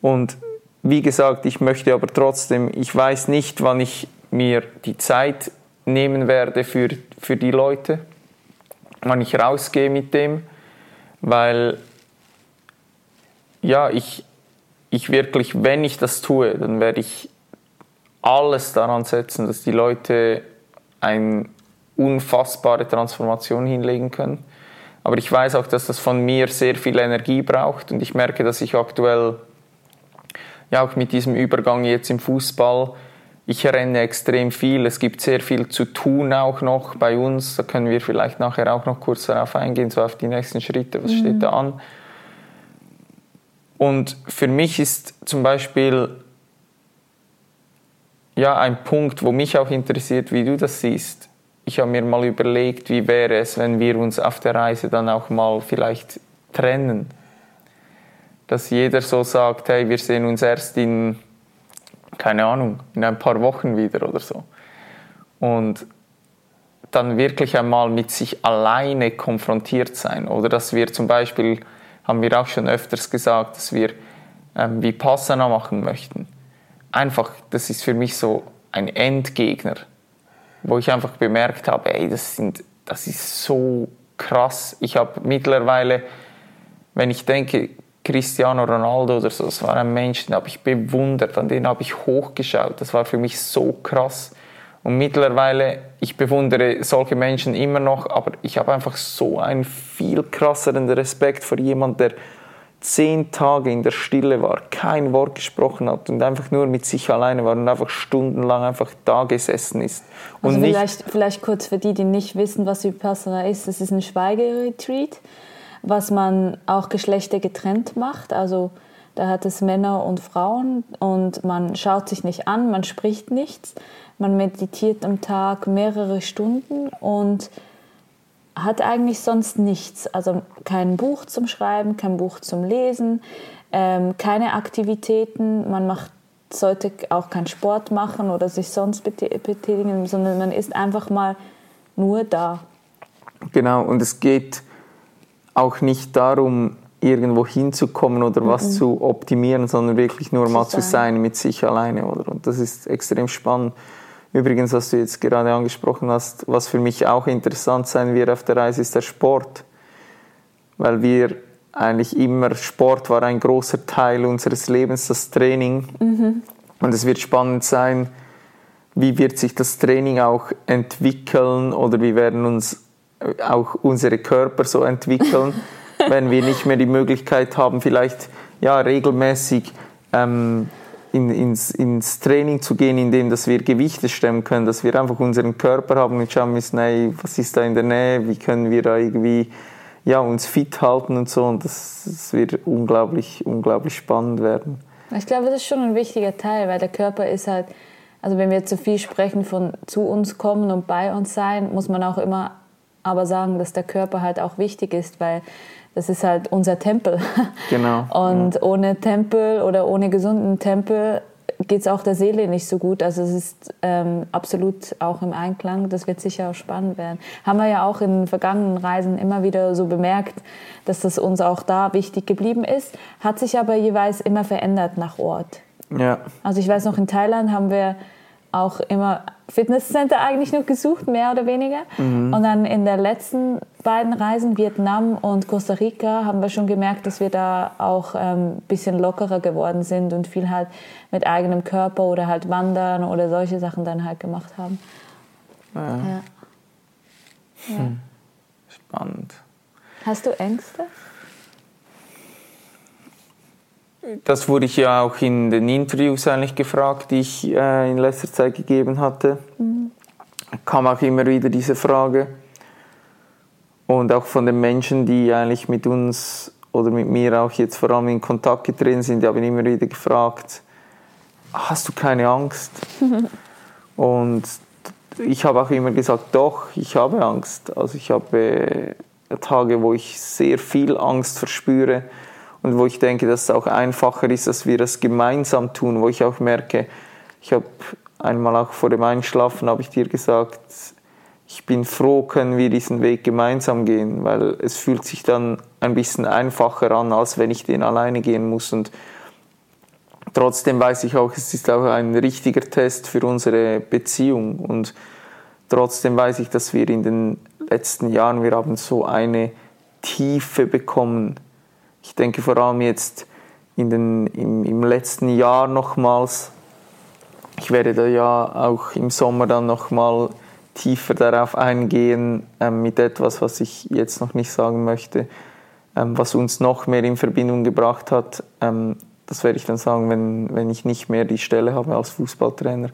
Und wie gesagt, ich möchte aber trotzdem, ich weiß nicht, wann ich mir die Zeit nehmen werde für, für die Leute, wann ich rausgehe mit dem, weil ja, ich, ich wirklich, wenn ich das tue, dann werde ich alles daran setzen, dass die Leute ein unfassbare Transformation hinlegen können. Aber ich weiß auch, dass das von mir sehr viel Energie braucht und ich merke, dass ich aktuell, ja auch mit diesem Übergang jetzt im Fußball, ich renne extrem viel. Es gibt sehr viel zu tun auch noch bei uns. Da können wir vielleicht nachher auch noch kurz darauf eingehen, so auf die nächsten Schritte. Was mhm. steht da an? Und für mich ist zum Beispiel ja ein Punkt, wo mich auch interessiert, wie du das siehst ich habe mir mal überlegt, wie wäre es, wenn wir uns auf der Reise dann auch mal vielleicht trennen. Dass jeder so sagt, hey, wir sehen uns erst in, keine Ahnung, in ein paar Wochen wieder oder so. Und dann wirklich einmal mit sich alleine konfrontiert sein. Oder dass wir zum Beispiel, haben wir auch schon öfters gesagt, dass wir ähm, Vipassana machen möchten. Einfach, das ist für mich so ein Endgegner wo ich einfach bemerkt habe, ey, das, sind, das ist so krass. Ich habe mittlerweile, wenn ich denke, Cristiano Ronaldo oder so, das war ein Mensch, den habe ich bewundert, an den habe ich hochgeschaut. Das war für mich so krass. Und mittlerweile, ich bewundere solche Menschen immer noch, aber ich habe einfach so einen viel krasseren Respekt vor jemandem, der zehn Tage in der Stille war, kein Wort gesprochen hat und einfach nur mit sich alleine war und einfach stundenlang einfach da gesessen ist. Und also vielleicht, vielleicht kurz für die, die nicht wissen, was Vipassana ist, es ist ein Schweigeretreat, was man auch Geschlechter getrennt macht, also da hat es Männer und Frauen und man schaut sich nicht an, man spricht nichts, man meditiert am Tag mehrere Stunden und hat eigentlich sonst nichts. Also kein Buch zum Schreiben, kein Buch zum Lesen, ähm, keine Aktivitäten. Man macht, sollte auch keinen Sport machen oder sich sonst betätigen, sondern man ist einfach mal nur da. Genau, und es geht auch nicht darum, irgendwo hinzukommen oder mhm. was zu optimieren, sondern wirklich nur zu mal sein. zu sein mit sich alleine. Oder? Und das ist extrem spannend. Übrigens, was du jetzt gerade angesprochen hast, was für mich auch interessant sein wird auf der Reise, ist der Sport. Weil wir eigentlich immer, Sport war ein großer Teil unseres Lebens, das Training. Mhm. Und es wird spannend sein, wie wird sich das Training auch entwickeln oder wie werden uns auch unsere Körper so entwickeln, wenn wir nicht mehr die Möglichkeit haben, vielleicht ja, regelmäßig ähm, in, ins, ins Training zu gehen, indem dass wir Gewichte stemmen können, dass wir einfach unseren Körper haben und schauen müssen, hey, was ist da in der Nähe, wie können wir da irgendwie ja, uns fit halten und so. Und das, das wird unglaublich, unglaublich spannend werden. Ich glaube, das ist schon ein wichtiger Teil, weil der Körper ist halt Also wenn wir zu viel sprechen von zu uns kommen und bei uns sein, muss man auch immer aber sagen, dass der Körper halt auch wichtig ist, weil das ist halt unser Tempel. Genau. Und ja. ohne Tempel oder ohne gesunden Tempel geht es auch der Seele nicht so gut. Also es ist ähm, absolut auch im Einklang. Das wird sicher auch spannend werden. Haben wir ja auch in vergangenen Reisen immer wieder so bemerkt, dass das uns auch da wichtig geblieben ist. Hat sich aber jeweils immer verändert nach Ort. Ja. Also ich weiß noch, in Thailand haben wir auch immer Fitnesscenter eigentlich nur gesucht, mehr oder weniger. Mhm. Und dann in den letzten beiden Reisen, Vietnam und Costa Rica, haben wir schon gemerkt, dass wir da auch ein ähm, bisschen lockerer geworden sind und viel halt mit eigenem Körper oder halt Wandern oder solche Sachen dann halt gemacht haben. Ja. ja. Hm. Spannend. Hast du Ängste? Das wurde ich ja auch in den Interviews eigentlich gefragt, die ich äh, in letzter Zeit gegeben hatte. Mhm. Kam auch immer wieder diese Frage. Und auch von den Menschen, die eigentlich mit uns oder mit mir auch jetzt vor allem in Kontakt getreten sind, die haben immer wieder gefragt, hast du keine Angst? Und ich habe auch immer gesagt, doch, ich habe Angst. Also ich habe Tage, wo ich sehr viel Angst verspüre und wo ich denke, dass es auch einfacher ist, dass wir das gemeinsam tun, wo ich auch merke, ich habe einmal auch vor dem Einschlafen, habe ich dir gesagt, ich bin froh, können wir diesen Weg gemeinsam gehen, weil es fühlt sich dann ein bisschen einfacher an, als wenn ich den alleine gehen muss. Und trotzdem weiß ich auch, es ist auch ein richtiger Test für unsere Beziehung. Und trotzdem weiß ich, dass wir in den letzten Jahren, wir haben so eine Tiefe bekommen ich denke vor allem jetzt in den, im, im letzten Jahr nochmals. Ich werde da ja auch im Sommer dann nochmal tiefer darauf eingehen ähm, mit etwas, was ich jetzt noch nicht sagen möchte, ähm, was uns noch mehr in Verbindung gebracht hat. Ähm, das werde ich dann sagen, wenn, wenn ich nicht mehr die Stelle habe als Fußballtrainer.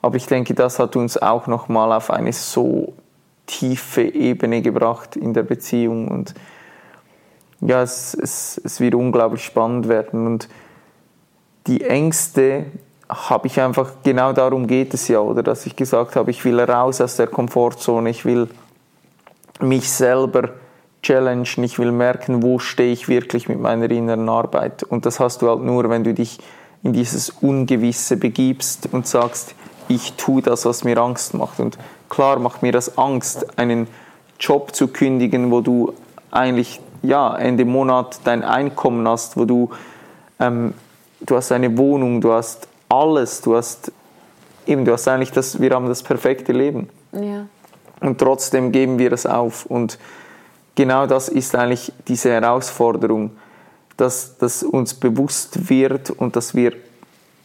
Aber ich denke, das hat uns auch nochmal auf eine so tiefe Ebene gebracht in der Beziehung und ja, es, es, es wird unglaublich spannend werden. Und die Ängste habe ich einfach, genau darum geht es ja, oder dass ich gesagt habe, ich will raus aus der Komfortzone, ich will mich selber challengen, ich will merken, wo stehe ich wirklich mit meiner inneren Arbeit. Und das hast du halt nur, wenn du dich in dieses Ungewisse begibst und sagst, ich tue das, was mir Angst macht. Und klar macht mir das Angst, einen Job zu kündigen, wo du eigentlich ja, Ende Monat dein Einkommen hast, wo du, ähm, du hast eine Wohnung, du hast alles, du hast eben, du hast eigentlich das, wir haben das perfekte Leben. Ja. Und trotzdem geben wir es auf. Und genau das ist eigentlich diese Herausforderung, dass, dass uns bewusst wird und dass wir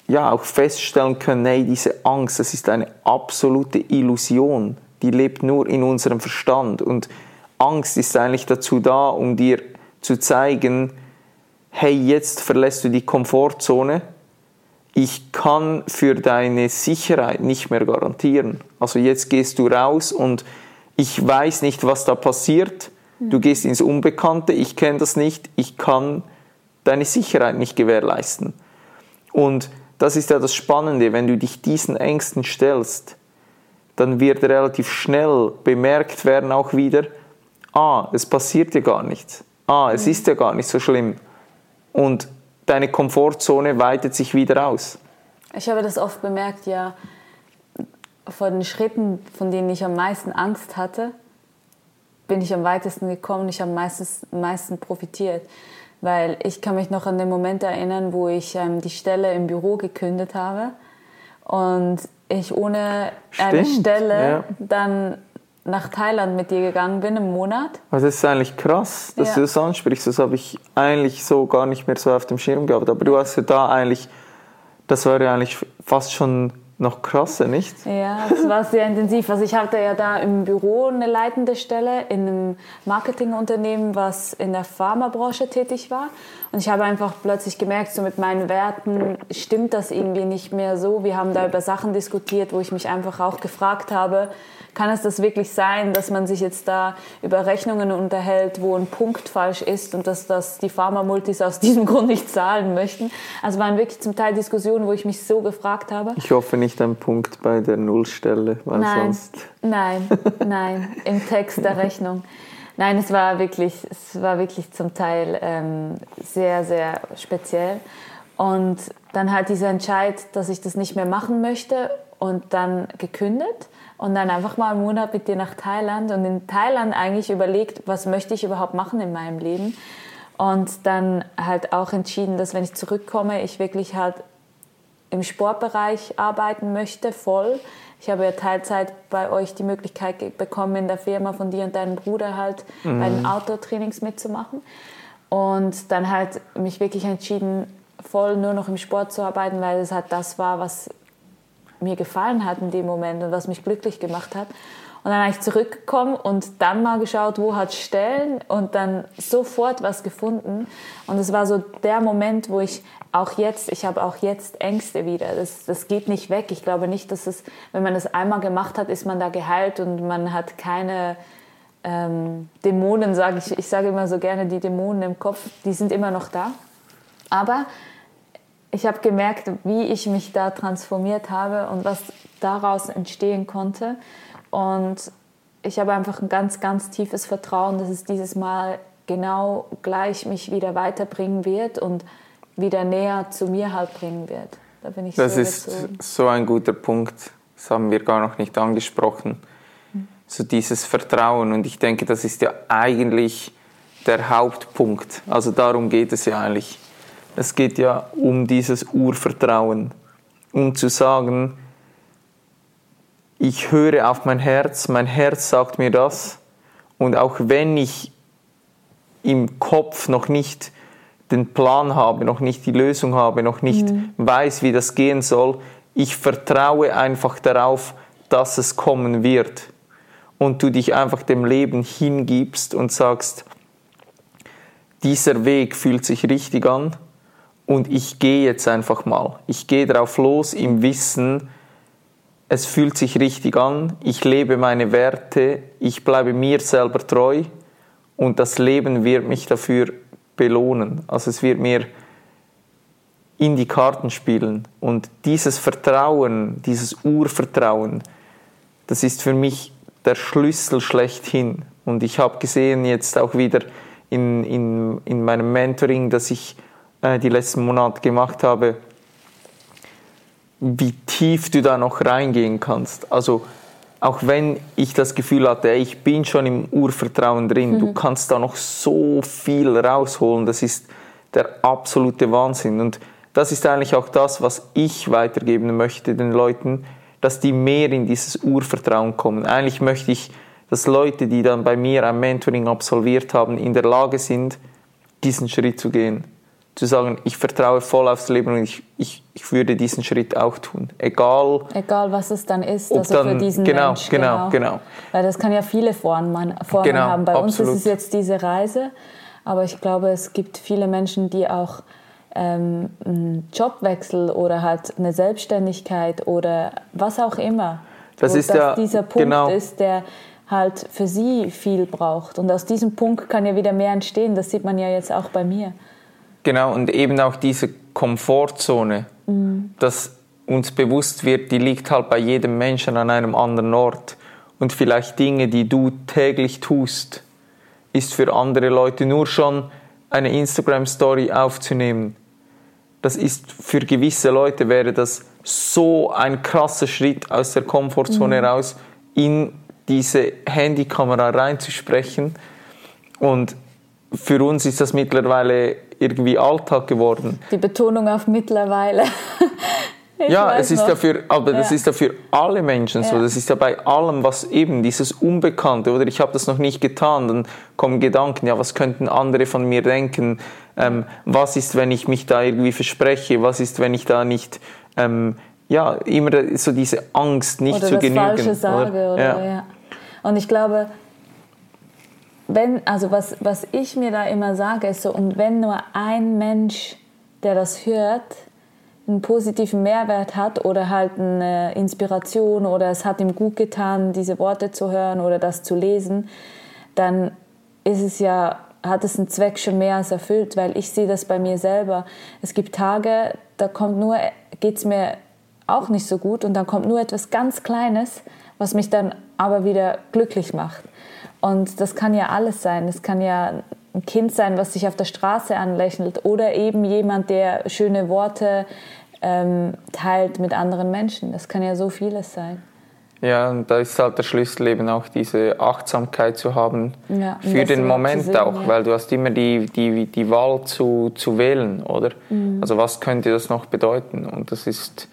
ja auch feststellen können, hey, diese Angst, das ist eine absolute Illusion, die lebt nur in unserem Verstand. Und Angst ist eigentlich dazu da, um dir zu zeigen, hey, jetzt verlässt du die Komfortzone. Ich kann für deine Sicherheit nicht mehr garantieren. Also jetzt gehst du raus und ich weiß nicht, was da passiert. Du gehst ins Unbekannte, ich kenne das nicht, ich kann deine Sicherheit nicht gewährleisten. Und das ist ja das Spannende, wenn du dich diesen Ängsten stellst, dann wird relativ schnell bemerkt werden auch wieder, ah, es passiert dir gar nichts. Ah, es mhm. ist ja gar nicht so schlimm. Und deine Komfortzone weitet sich wieder aus. Ich habe das oft bemerkt, ja, vor den Schritten, von denen ich am meisten Angst hatte, bin ich am weitesten gekommen, ich habe am meisten, meisten profitiert. Weil ich kann mich noch an den Moment erinnern, wo ich ähm, die Stelle im Büro gekündigt habe und ich ohne Stimmt, eine Stelle ja. dann nach Thailand mit dir gegangen bin, im Monat. Also das ist eigentlich krass, dass ja. du das ansprichst. Das habe ich eigentlich so gar nicht mehr so auf dem Schirm gehabt. Aber du hast ja da eigentlich, das war ja eigentlich fast schon noch krasser, nicht? Ja, es war sehr intensiv. Also ich hatte ja da im Büro eine leitende Stelle in einem Marketingunternehmen, was in der Pharmabranche tätig war. Und ich habe einfach plötzlich gemerkt, so mit meinen Werten stimmt das irgendwie nicht mehr so. Wir haben da über Sachen diskutiert, wo ich mich einfach auch gefragt habe, kann es das wirklich sein, dass man sich jetzt da über Rechnungen unterhält, wo ein Punkt falsch ist und dass das die Pharma-Multis aus diesem Grund nicht zahlen möchten? Also waren wirklich zum Teil Diskussionen, wo ich mich so gefragt habe. Ich hoffe nicht ein Punkt bei der Nullstelle, weil nein, sonst. Nein, nein, im Text der Rechnung. Nein, es war wirklich, es war wirklich zum Teil ähm, sehr, sehr speziell. Und dann halt dieser Entscheid, dass ich das nicht mehr machen möchte und dann gekündigt und dann einfach mal einen Monat mit dir nach Thailand und in Thailand eigentlich überlegt, was möchte ich überhaupt machen in meinem Leben. Und dann halt auch entschieden, dass wenn ich zurückkomme, ich wirklich halt im Sportbereich arbeiten möchte, voll. Ich habe ja Teilzeit bei euch die Möglichkeit bekommen, in der Firma von dir und deinem Bruder halt mhm. bei den Outdoor-Trainings mitzumachen. Und dann halt mich wirklich entschieden, voll nur noch im Sport zu arbeiten, weil es halt das war, was mir gefallen hat in dem Moment und was mich glücklich gemacht hat. Und dann habe ich zurückgekommen und dann mal geschaut, wo hat Stellen und dann sofort was gefunden. Und es war so der Moment, wo ich auch jetzt, ich habe auch jetzt Ängste wieder. Das, das geht nicht weg. Ich glaube nicht, dass es, wenn man das einmal gemacht hat, ist man da geheilt und man hat keine ähm, Dämonen, sage ich. Ich sage immer so gerne, die Dämonen im Kopf, die sind immer noch da. Aber ich habe gemerkt, wie ich mich da transformiert habe und was daraus entstehen konnte. Und ich habe einfach ein ganz, ganz tiefes Vertrauen, dass es dieses Mal genau gleich mich wieder weiterbringen wird und wieder näher zu mir halt bringen wird. Da bin ich das so ist bezogen. so ein guter Punkt. Das haben wir gar noch nicht angesprochen. So dieses Vertrauen. Und ich denke, das ist ja eigentlich der Hauptpunkt. Also darum geht es ja eigentlich. Es geht ja um dieses Urvertrauen, um zu sagen, ich höre auf mein Herz, mein Herz sagt mir das. Und auch wenn ich im Kopf noch nicht den Plan habe, noch nicht die Lösung habe, noch nicht mhm. weiß, wie das gehen soll, ich vertraue einfach darauf, dass es kommen wird. Und du dich einfach dem Leben hingibst und sagst, dieser Weg fühlt sich richtig an und ich gehe jetzt einfach mal. Ich gehe drauf los im Wissen, es fühlt sich richtig an, ich lebe meine Werte, ich bleibe mir selber treu und das Leben wird mich dafür belohnen. Also es wird mir in die Karten spielen. Und dieses Vertrauen, dieses Urvertrauen, das ist für mich der Schlüssel schlechthin. Und ich habe gesehen jetzt auch wieder in, in, in meinem Mentoring, dass ich äh, die letzten Monate gemacht habe, wie tief du da noch reingehen kannst. Also auch wenn ich das Gefühl hatte, ich bin schon im Urvertrauen drin, mhm. du kannst da noch so viel rausholen, das ist der absolute Wahnsinn. Und das ist eigentlich auch das, was ich weitergeben möchte den Leuten, dass die mehr in dieses Urvertrauen kommen. Eigentlich möchte ich, dass Leute, die dann bei mir ein Mentoring absolviert haben, in der Lage sind, diesen Schritt zu gehen zu sagen, ich vertraue voll aufs Leben und ich, ich, ich würde diesen Schritt auch tun. Egal. Egal, was es dann ist, also dann, für diesen genau, Mensch. Genau, genau, genau. Weil das kann ja viele Formen, Formen genau, haben. Bei absolut. uns ist es jetzt diese Reise, aber ich glaube, es gibt viele Menschen, die auch ähm, einen Jobwechsel oder halt eine Selbstständigkeit oder was auch immer. Das ist ja dieser Punkt genau. ist, der halt für sie viel braucht. Und aus diesem Punkt kann ja wieder mehr entstehen. Das sieht man ja jetzt auch bei mir. Genau, und eben auch diese Komfortzone, mhm. dass uns bewusst wird, die liegt halt bei jedem Menschen an einem anderen Ort. Und vielleicht Dinge, die du täglich tust, ist für andere Leute nur schon eine Instagram-Story aufzunehmen. Das ist für gewisse Leute wäre das so ein krasser Schritt aus der Komfortzone mhm. raus, in diese Handykamera reinzusprechen. Und für uns ist das mittlerweile irgendwie Alltag geworden. Die Betonung auf mittlerweile. ja, es ist noch. ja für, aber ja. das ist ja für alle Menschen so. Ja. Das ist ja bei allem, was eben dieses Unbekannte oder ich habe das noch nicht getan, dann kommen Gedanken, ja, was könnten andere von mir denken? Ähm, was ist, wenn ich mich da irgendwie verspreche? Was ist, wenn ich da nicht ähm, ja immer so diese Angst nicht oder zu das genügen? Falsche sage, oder? oder ja. ja. Und ich glaube, wenn, also was, was ich mir da immer sage, ist so, und wenn nur ein Mensch, der das hört, einen positiven Mehrwert hat oder halt eine Inspiration oder es hat ihm gut getan, diese Worte zu hören oder das zu lesen, dann ist es ja, hat es einen Zweck schon mehr als erfüllt, weil ich sehe das bei mir selber. Es gibt Tage, da kommt nur, geht es mir auch nicht so gut und dann kommt nur etwas ganz Kleines, was mich dann aber wieder glücklich macht. Und das kann ja alles sein. Es kann ja ein Kind sein, was sich auf der Straße anlächelt oder eben jemand, der schöne Worte ähm, teilt mit anderen Menschen. Das kann ja so vieles sein. Ja, und da ist halt der Schlüssel eben auch diese Achtsamkeit zu haben ja, für den Moment sehen, auch, ja. weil du hast immer die, die, die Wahl zu, zu wählen, oder? Mhm. Also was könnte das noch bedeuten? Und das ist,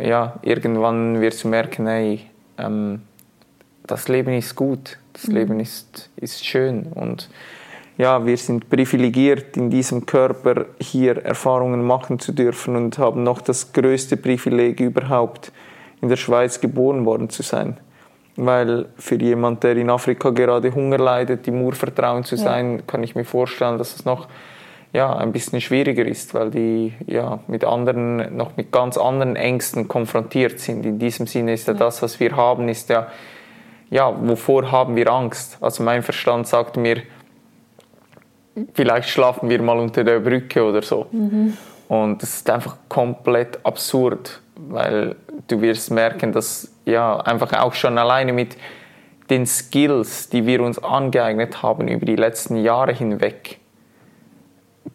ja, irgendwann wirst du merken, hey, ähm, das Leben ist gut, das mhm. Leben ist, ist schön und ja, wir sind privilegiert, in diesem Körper hier Erfahrungen machen zu dürfen und haben noch das größte Privileg überhaupt, in der Schweiz geboren worden zu sein. Weil für jemand, der in Afrika gerade Hunger leidet, im Urvertrauen zu sein, ja. kann ich mir vorstellen, dass es noch ja, ein bisschen schwieriger ist, weil die ja, mit anderen, noch mit ganz anderen Ängsten konfrontiert sind. In diesem Sinne ist ja, ja. das, was wir haben, ist ja, ja, wovor haben wir Angst? Also mein Verstand sagt mir, vielleicht schlafen wir mal unter der Brücke oder so. Mhm. Und das ist einfach komplett absurd, weil du wirst merken, dass ja einfach auch schon alleine mit den Skills, die wir uns angeeignet haben über die letzten Jahre hinweg,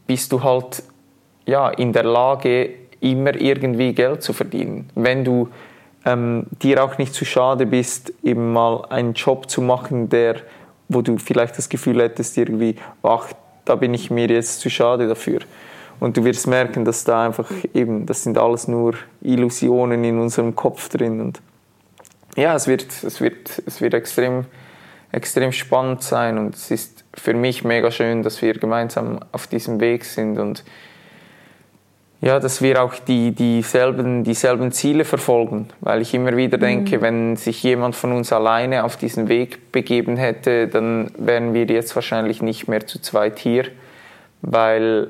bist du halt ja in der Lage, immer irgendwie Geld zu verdienen. Wenn du ähm, dir auch nicht zu schade bist, eben mal einen Job zu machen, der, wo du vielleicht das Gefühl hättest, irgendwie, ach, da bin ich mir jetzt zu schade dafür. Und du wirst merken, dass da einfach eben, das sind alles nur Illusionen in unserem Kopf drin. Und ja, es wird, es wird, es wird extrem, extrem spannend sein und es ist für mich mega schön, dass wir gemeinsam auf diesem Weg sind und ja, dass wir auch die, dieselben, dieselben Ziele verfolgen, weil ich immer wieder denke, mhm. wenn sich jemand von uns alleine auf diesen Weg begeben hätte, dann wären wir jetzt wahrscheinlich nicht mehr zu zweit hier, weil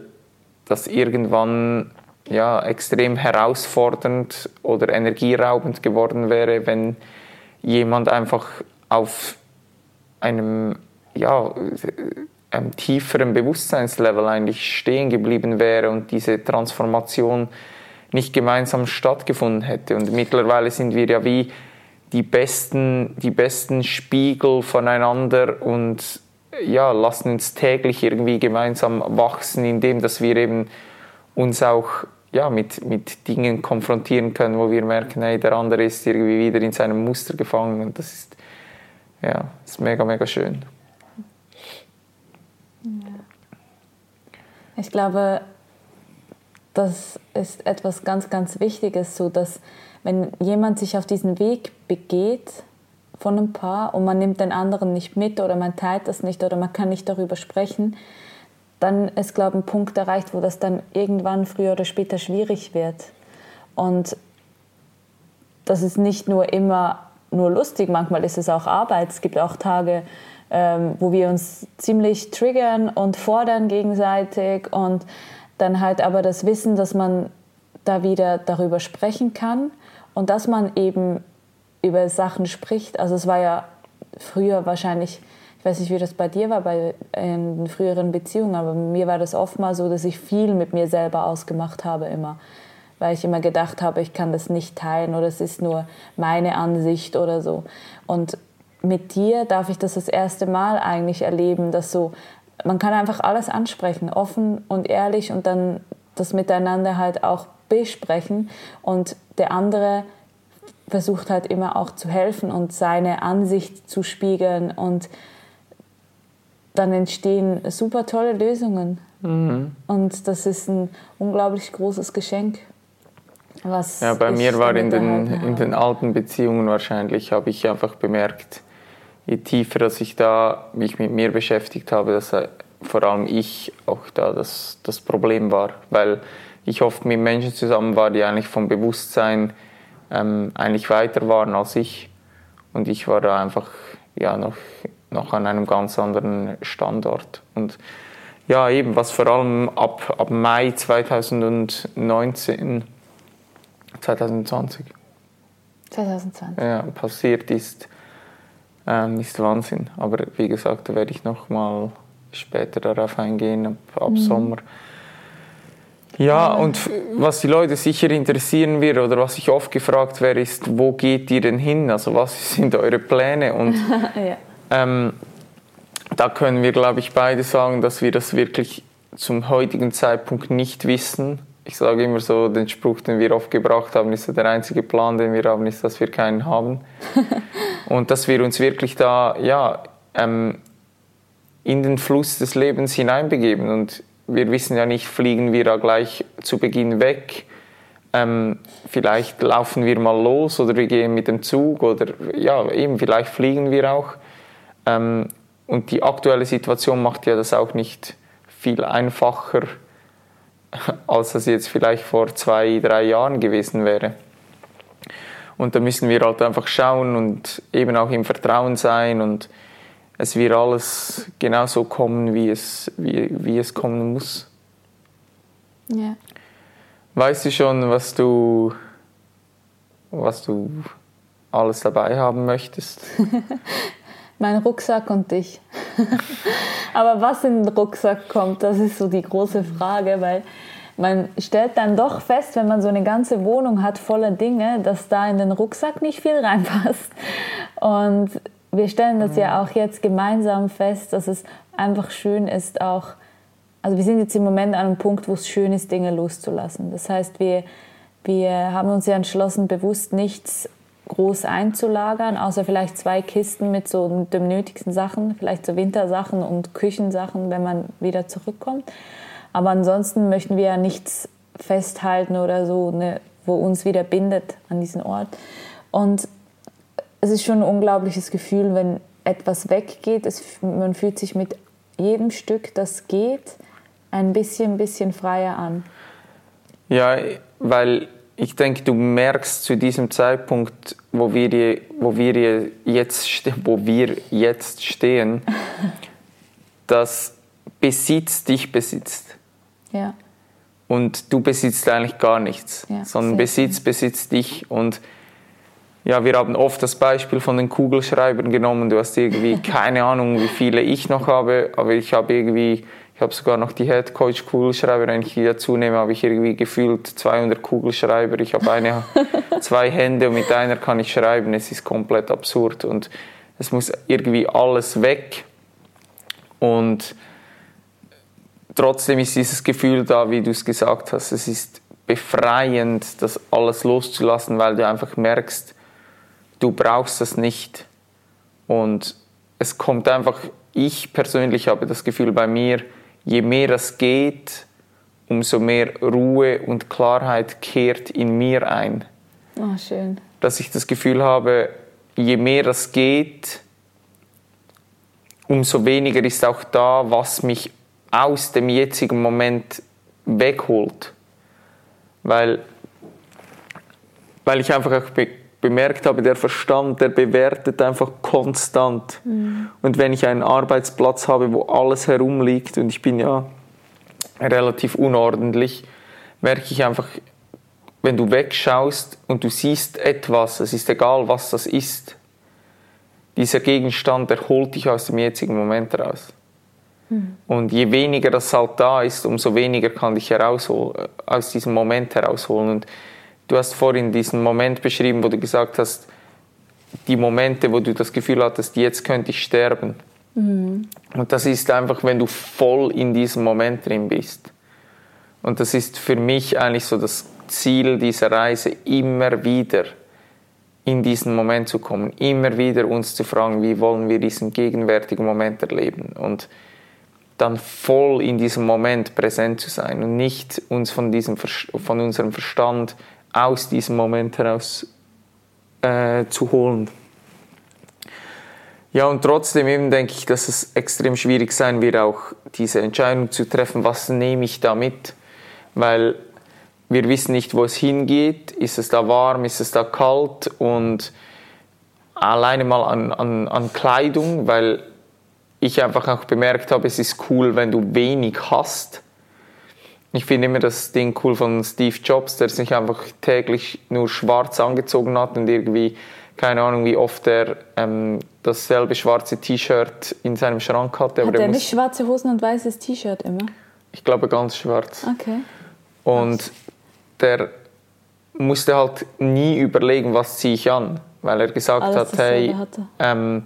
das irgendwann ja, extrem herausfordernd oder energieraubend geworden wäre, wenn jemand einfach auf einem ja, einem tieferen Bewusstseinslevel eigentlich stehen geblieben wäre und diese Transformation nicht gemeinsam stattgefunden hätte. Und mittlerweile sind wir ja wie die besten, die besten Spiegel voneinander und ja, lassen uns täglich irgendwie gemeinsam wachsen, indem dass wir eben uns auch ja, mit, mit Dingen konfrontieren können, wo wir merken, hey, der andere ist irgendwie wieder in seinem Muster gefangen und das ist, ja, das ist mega, mega schön. Ich glaube, das ist etwas ganz, ganz Wichtiges, so dass wenn jemand sich auf diesen Weg begeht von einem Paar und man nimmt den anderen nicht mit oder man teilt das nicht oder man kann nicht darüber sprechen, dann ist, glaube ich, ein Punkt erreicht, wo das dann irgendwann früher oder später schwierig wird. Und das ist nicht nur immer nur lustig, manchmal ist es auch Arbeit. Es gibt auch Tage, ähm, wo wir uns ziemlich triggern und fordern gegenseitig und dann halt aber das Wissen, dass man da wieder darüber sprechen kann und dass man eben über Sachen spricht. Also es war ja früher wahrscheinlich, ich weiß nicht, wie das bei dir war, bei in früheren Beziehungen, aber mir war das oft mal so, dass ich viel mit mir selber ausgemacht habe immer. Weil ich immer gedacht habe, ich kann das nicht teilen oder es ist nur meine Ansicht oder so. Und mit dir darf ich das das erste Mal eigentlich erleben, dass so, man kann einfach alles ansprechen, offen und ehrlich und dann das miteinander halt auch besprechen und der andere versucht halt immer auch zu helfen und seine Ansicht zu spiegeln und dann entstehen super tolle Lösungen. Mhm. Und das ist ein unglaublich großes Geschenk. Was ja, bei mir war in den, in den alten Beziehungen wahrscheinlich, habe ich einfach bemerkt, je tiefer dass ich da mich mit mir beschäftigt habe, dass äh, vor allem ich auch da das, das Problem war. Weil ich oft mit Menschen zusammen war, die eigentlich vom Bewusstsein ähm, eigentlich weiter waren als ich. Und ich war da einfach ja, noch, noch an einem ganz anderen Standort. Und ja, eben, was vor allem ab, ab Mai 2019, 2020, 2020. Ja, passiert ist, ähm, ist Wahnsinn. Aber wie gesagt, da werde ich noch mal später darauf eingehen, ab, ab mhm. Sommer. Ja, und was die Leute sicher interessieren wird oder was ich oft gefragt werde, ist, wo geht ihr denn hin? Also was sind eure Pläne? Und ja. ähm, da können wir, glaube ich, beide sagen, dass wir das wirklich zum heutigen Zeitpunkt nicht wissen. Ich sage immer so, den Spruch, den wir oft gebracht haben, ist der einzige Plan, den wir haben, ist, dass wir keinen haben. und dass wir uns wirklich da, ja, ähm, in den Fluss des Lebens hineinbegeben. Und wir wissen ja nicht, fliegen wir da gleich zu Beginn weg. Ähm, vielleicht laufen wir mal los oder wir gehen mit dem Zug oder ja, eben, vielleicht fliegen wir auch. Ähm, und die aktuelle Situation macht ja das auch nicht viel einfacher, als das jetzt vielleicht vor zwei, drei Jahren gewesen wäre. Und da müssen wir halt einfach schauen und eben auch im Vertrauen sein und es wird alles genauso kommen, wie es, wie, wie es kommen muss. Ja. Weißt du schon, was du, was du alles dabei haben möchtest? mein Rucksack und dich. Aber was in den Rucksack kommt, das ist so die große Frage, weil man stellt dann doch fest, wenn man so eine ganze Wohnung hat voller Dinge, dass da in den Rucksack nicht viel reinpasst. Und wir stellen das ja auch jetzt gemeinsam fest, dass es einfach schön ist, auch, also wir sind jetzt im Moment an einem Punkt, wo es schön ist, Dinge loszulassen. Das heißt, wir, wir haben uns ja entschlossen, bewusst nichts groß einzulagern, außer vielleicht zwei Kisten mit so den nötigsten Sachen, vielleicht so Wintersachen und Küchensachen, wenn man wieder zurückkommt. Aber ansonsten möchten wir ja nichts festhalten oder so, ne, wo uns wieder bindet an diesen Ort. Und es ist schon ein unglaubliches Gefühl, wenn etwas weggeht. Es, man fühlt sich mit jedem Stück, das geht, ein bisschen, bisschen freier an. Ja, weil ich denke, du merkst zu diesem Zeitpunkt, wo wir, wo wir, jetzt, wo wir jetzt stehen, dass Besitz dich besitzt. Ja. Und du besitzt eigentlich gar nichts, ja, sondern Besitz besitzt dich. Und ja, wir haben oft das Beispiel von den Kugelschreibern genommen. Du hast irgendwie keine Ahnung, wie viele ich noch habe, aber ich habe irgendwie, ich habe sogar noch die Head Coach Kugelschreiber. Wenn ich die dazu nehme, habe ich irgendwie gefühlt 200 Kugelschreiber. Ich habe eine, zwei Hände und mit einer kann ich schreiben. Es ist komplett absurd und es muss irgendwie alles weg. Und trotzdem ist dieses Gefühl da, wie du es gesagt hast. Es ist befreiend, das alles loszulassen, weil du einfach merkst, du brauchst das nicht. Und es kommt einfach, ich persönlich habe das Gefühl bei mir, je mehr das geht, umso mehr Ruhe und Klarheit kehrt in mir ein. Oh, schön. Dass ich das Gefühl habe, je mehr das geht, umso weniger ist auch da, was mich aus dem jetzigen Moment wegholt. Weil, weil ich einfach auch bemerkt habe, der Verstand, der bewertet einfach konstant. Mhm. Und wenn ich einen Arbeitsplatz habe, wo alles herumliegt und ich bin ja relativ unordentlich, merke ich einfach, wenn du wegschaust und du siehst etwas, es ist egal, was das ist, dieser Gegenstand, der holt dich aus dem jetzigen Moment heraus. Mhm. Und je weniger das halt da ist, umso weniger kann herausholen, aus diesem Moment herausholen. Und Du hast vorhin diesen Moment beschrieben, wo du gesagt hast, die Momente, wo du das Gefühl hattest, jetzt könnte ich sterben. Mhm. Und das ist einfach, wenn du voll in diesem Moment drin bist. Und das ist für mich eigentlich so das Ziel dieser Reise, immer wieder in diesen Moment zu kommen, immer wieder uns zu fragen, wie wollen wir diesen gegenwärtigen Moment erleben und dann voll in diesem Moment präsent zu sein und nicht uns von, diesem, von unserem Verstand aus diesem Moment heraus äh, zu holen. Ja, und trotzdem eben denke ich, dass es extrem schwierig sein wird, auch diese Entscheidung zu treffen, was nehme ich da mit, weil wir wissen nicht, wo es hingeht, ist es da warm, ist es da kalt? Und alleine mal an, an, an Kleidung, weil ich einfach auch bemerkt habe, es ist cool, wenn du wenig hast, ich finde immer das Ding cool von Steve Jobs, der sich einfach täglich nur schwarz angezogen hat und irgendwie, keine Ahnung, wie oft er ähm, dasselbe schwarze T-Shirt in seinem Schrank hatte. Hat er nicht schwarze Hosen und weißes T-Shirt immer? Ich glaube ganz schwarz. Okay. Und der musste halt nie überlegen, was ziehe ich an, weil er gesagt Alles hat, hey, hatte. ähm,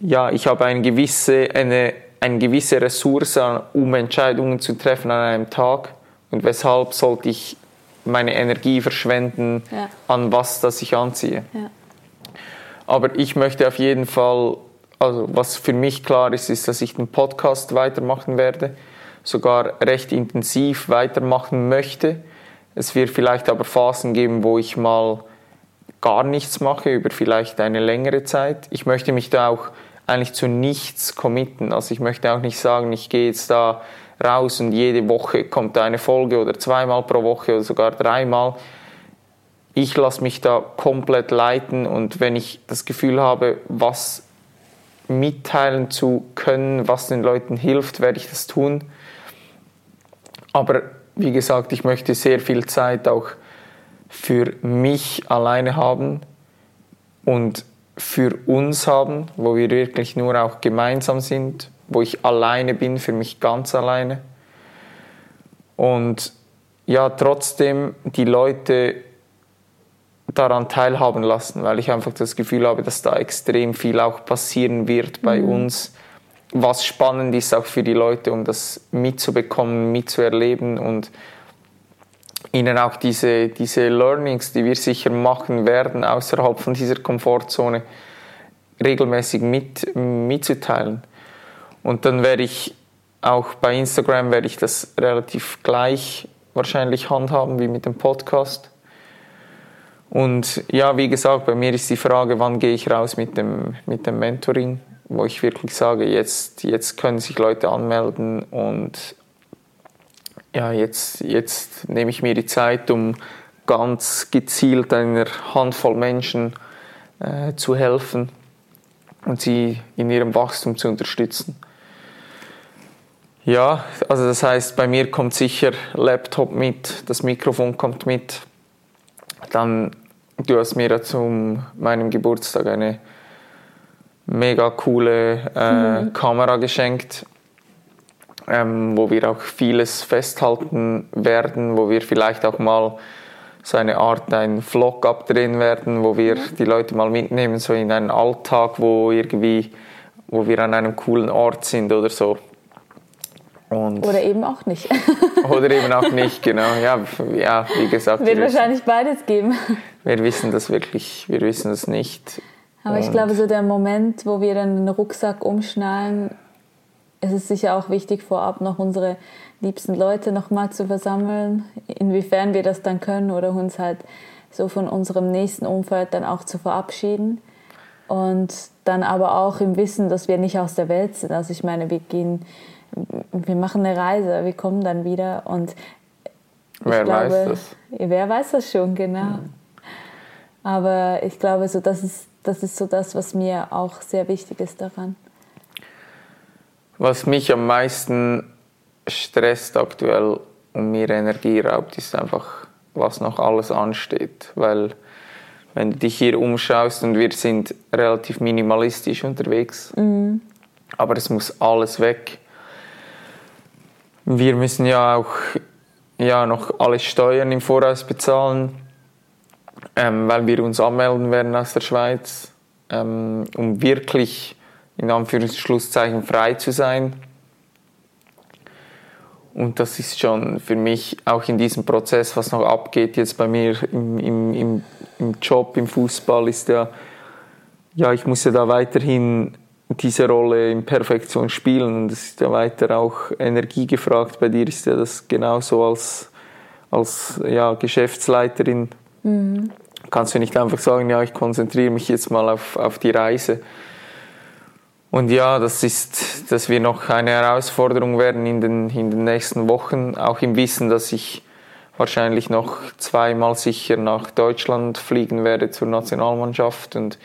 ja, ich habe eine gewisse, eine, eine gewisse Ressource, um Entscheidungen zu treffen an einem Tag und weshalb sollte ich meine Energie verschwenden Ja. an was, das ich anziehe. Ja. Aber ich möchte auf jeden Fall, also was für mich klar ist, ist, dass ich den Podcast weitermachen werde, sogar recht intensiv weitermachen möchte. Es wird vielleicht aber Phasen geben, wo ich mal gar nichts mache, über vielleicht eine längere Zeit. Ich möchte mich da auch eigentlich zu nichts committen. Also ich möchte auch nicht sagen, ich gehe jetzt da raus und jede Woche kommt eine Folge oder zweimal pro Woche oder sogar dreimal ich lasse mich da komplett leiten und wenn ich das Gefühl habe, was mitteilen zu können, was den Leuten hilft, werde ich das tun. Aber wie gesagt, ich möchte sehr viel Zeit auch für mich alleine haben und für uns haben, wo wir wirklich nur auch gemeinsam sind, wo ich alleine bin, für mich ganz alleine. Und ja, trotzdem die Leute daran teilhaben lassen, weil ich einfach das Gefühl habe, dass da extrem viel auch passieren wird bei uns, was spannend ist auch für die Leute, um das mitzubekommen, mitzuerleben und ihnen auch diese, diese Learnings, die wir sicher machen werden, außerhalb von dieser Komfortzone, regelmäßig mit, mitzuteilen. Und dann werde ich auch bei Instagram werde ich das relativ gleich wahrscheinlich handhaben wie mit dem Podcast. Und ja, wie gesagt, bei mir ist die Frage, wann gehe ich raus mit dem, mit dem Mentoring, wo ich wirklich sage, jetzt, jetzt können sich Leute anmelden und ja, jetzt, jetzt nehme ich mir die Zeit, um ganz gezielt einer Handvoll Menschen äh, zu helfen und sie in ihrem Wachstum zu unterstützen. Ja, also das heißt, bei mir kommt sicher Laptop mit, das Mikrofon kommt mit. Dann, du hast mir ja zu meinem Geburtstag eine mega coole äh, Kamera geschenkt, ähm, wo wir auch vieles festhalten werden, wo wir vielleicht auch mal so eine Art einen Vlog abdrehen werden, wo wir die Leute mal mitnehmen, so in einen Alltag, wo irgendwie, wo wir an einem coolen Ort sind oder so. Und Oder eben auch nicht. oder eben auch nicht, genau. Ja, ja wie gesagt, Wird wir wissen, wahrscheinlich beides geben. wir wissen das wirklich, wir wissen das nicht. Aber ich Und- glaube, so der Moment, wo wir dann den Rucksack umschnallen, ist es sicher auch wichtig, vorab noch unsere liebsten Leute nochmal zu versammeln, inwiefern wir das dann können oder uns halt so von unserem nächsten Umfeld dann auch zu verabschieden. Und dann aber auch im Wissen, dass wir nicht aus der Welt sind. Also ich meine, wir gehen, wir machen eine Reise, wir kommen dann wieder und Wer ich glaube, weiß das? Wer weiß das schon, genau. Aber ich glaube, so das ist, das ist so das, was mir auch sehr wichtig ist daran. Was mich am meisten stresst aktuell und mir Energie raubt, ist einfach, was noch alles ansteht. Weil wenn du dich hier umschaust und wir sind relativ minimalistisch unterwegs, aber es muss alles weg. Wir müssen ja auch ja, noch alle Steuern im Voraus bezahlen, ähm, weil wir uns anmelden werden aus der Schweiz, ähm, um wirklich in Anführungsschlusszeichen frei zu sein. Und das ist schon für mich auch in diesem Prozess, was noch abgeht jetzt bei mir im, im, im, im Job, im Fußball, ist ja, ja, ich muss ja da weiterhin diese Rolle in Perfektion spielen und es ist ja weiter auch Energie gefragt. Bei dir ist ja das genauso als, als ja, Geschäftsleiterin. Kannst du nicht einfach sagen, ja, ich konzentriere mich jetzt mal auf, auf die Reise. Und ja, das ist, das wird noch eine Herausforderung werden in den, in den nächsten Wochen, auch im Wissen, dass ich wahrscheinlich noch zweimal sicher nach Deutschland fliegen werde zur Nationalmannschaft und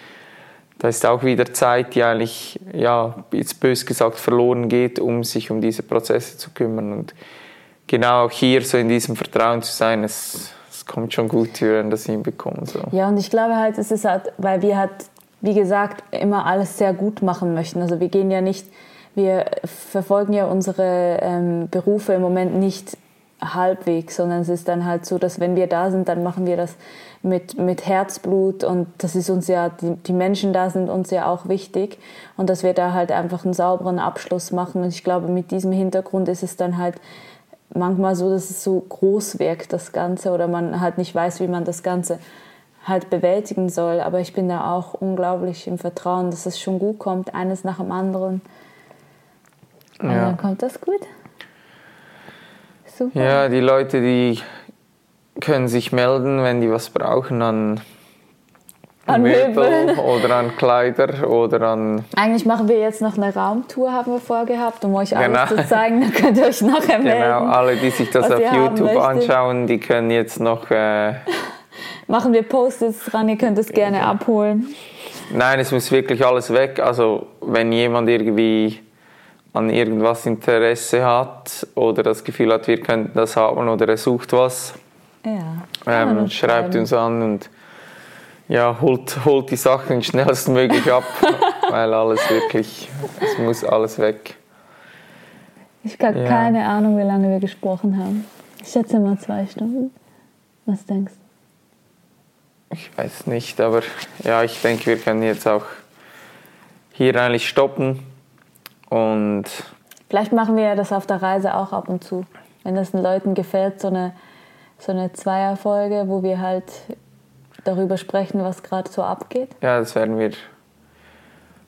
da ist auch wieder Zeit, die eigentlich, ja, jetzt bös gesagt verloren geht, um sich um diese Prozesse zu kümmern und genau auch hier so in diesem Vertrauen zu sein, es, es kommt schon gut, wir werden das hinbekommen. So. Ja, und ich glaube halt, es ist halt, weil wir halt, wie gesagt, immer alles sehr gut machen möchten. Also wir gehen ja nicht, wir verfolgen ja unsere ähm, Berufe im Moment nicht halbwegs, sondern es ist dann halt so, dass wenn wir da sind, dann machen wir das mit, mit Herzblut und das ist uns ja, die, die Menschen da sind uns ja auch wichtig und dass wir da halt einfach einen sauberen Abschluss machen und ich glaube, mit diesem Hintergrund ist es dann halt manchmal so, dass es so groß wirkt, das Ganze, oder man halt nicht weiß, wie man das Ganze halt bewältigen soll. Aber ich bin da auch unglaublich im Vertrauen, dass es schon gut kommt, eines nach dem anderen. Und ja. dann kommt das gut. Super. Ja, die Leute, die können sich melden, wenn die was brauchen an, an Möbel, Möbel oder an Kleider oder an. Eigentlich machen wir jetzt noch eine Raumtour, haben wir vorgehabt, um euch alles genau. zu zeigen. Dann könnt ihr euch nachher genau, melden. Genau, alle, die sich das auf YouTube anschauen, die können jetzt noch. Äh, machen wir Post-its dran, ihr könnt es gerne ja. abholen. Nein, es muss wirklich alles weg. Also, wenn jemand irgendwie an irgendwas Interesse hat oder das Gefühl hat, wir könnten das haben oder er sucht was, ja, ähm, schreibt uns an und ja, holt, holt die Sachen schnellstmöglich ab, weil alles wirklich, es muss alles weg. Ich habe ja. keine Ahnung, wie lange wir gesprochen haben. Ich schätze mal zwei Stunden. Was denkst du? Ich weiß nicht, aber ja, ich denke, wir können jetzt auch hier eigentlich stoppen und Vielleicht machen wir das auf der Reise auch ab und zu. Wenn das den Leuten gefällt, so eine, so eine Zweierfolge, wo wir halt darüber sprechen, was gerade so abgeht? Ja, das werden wir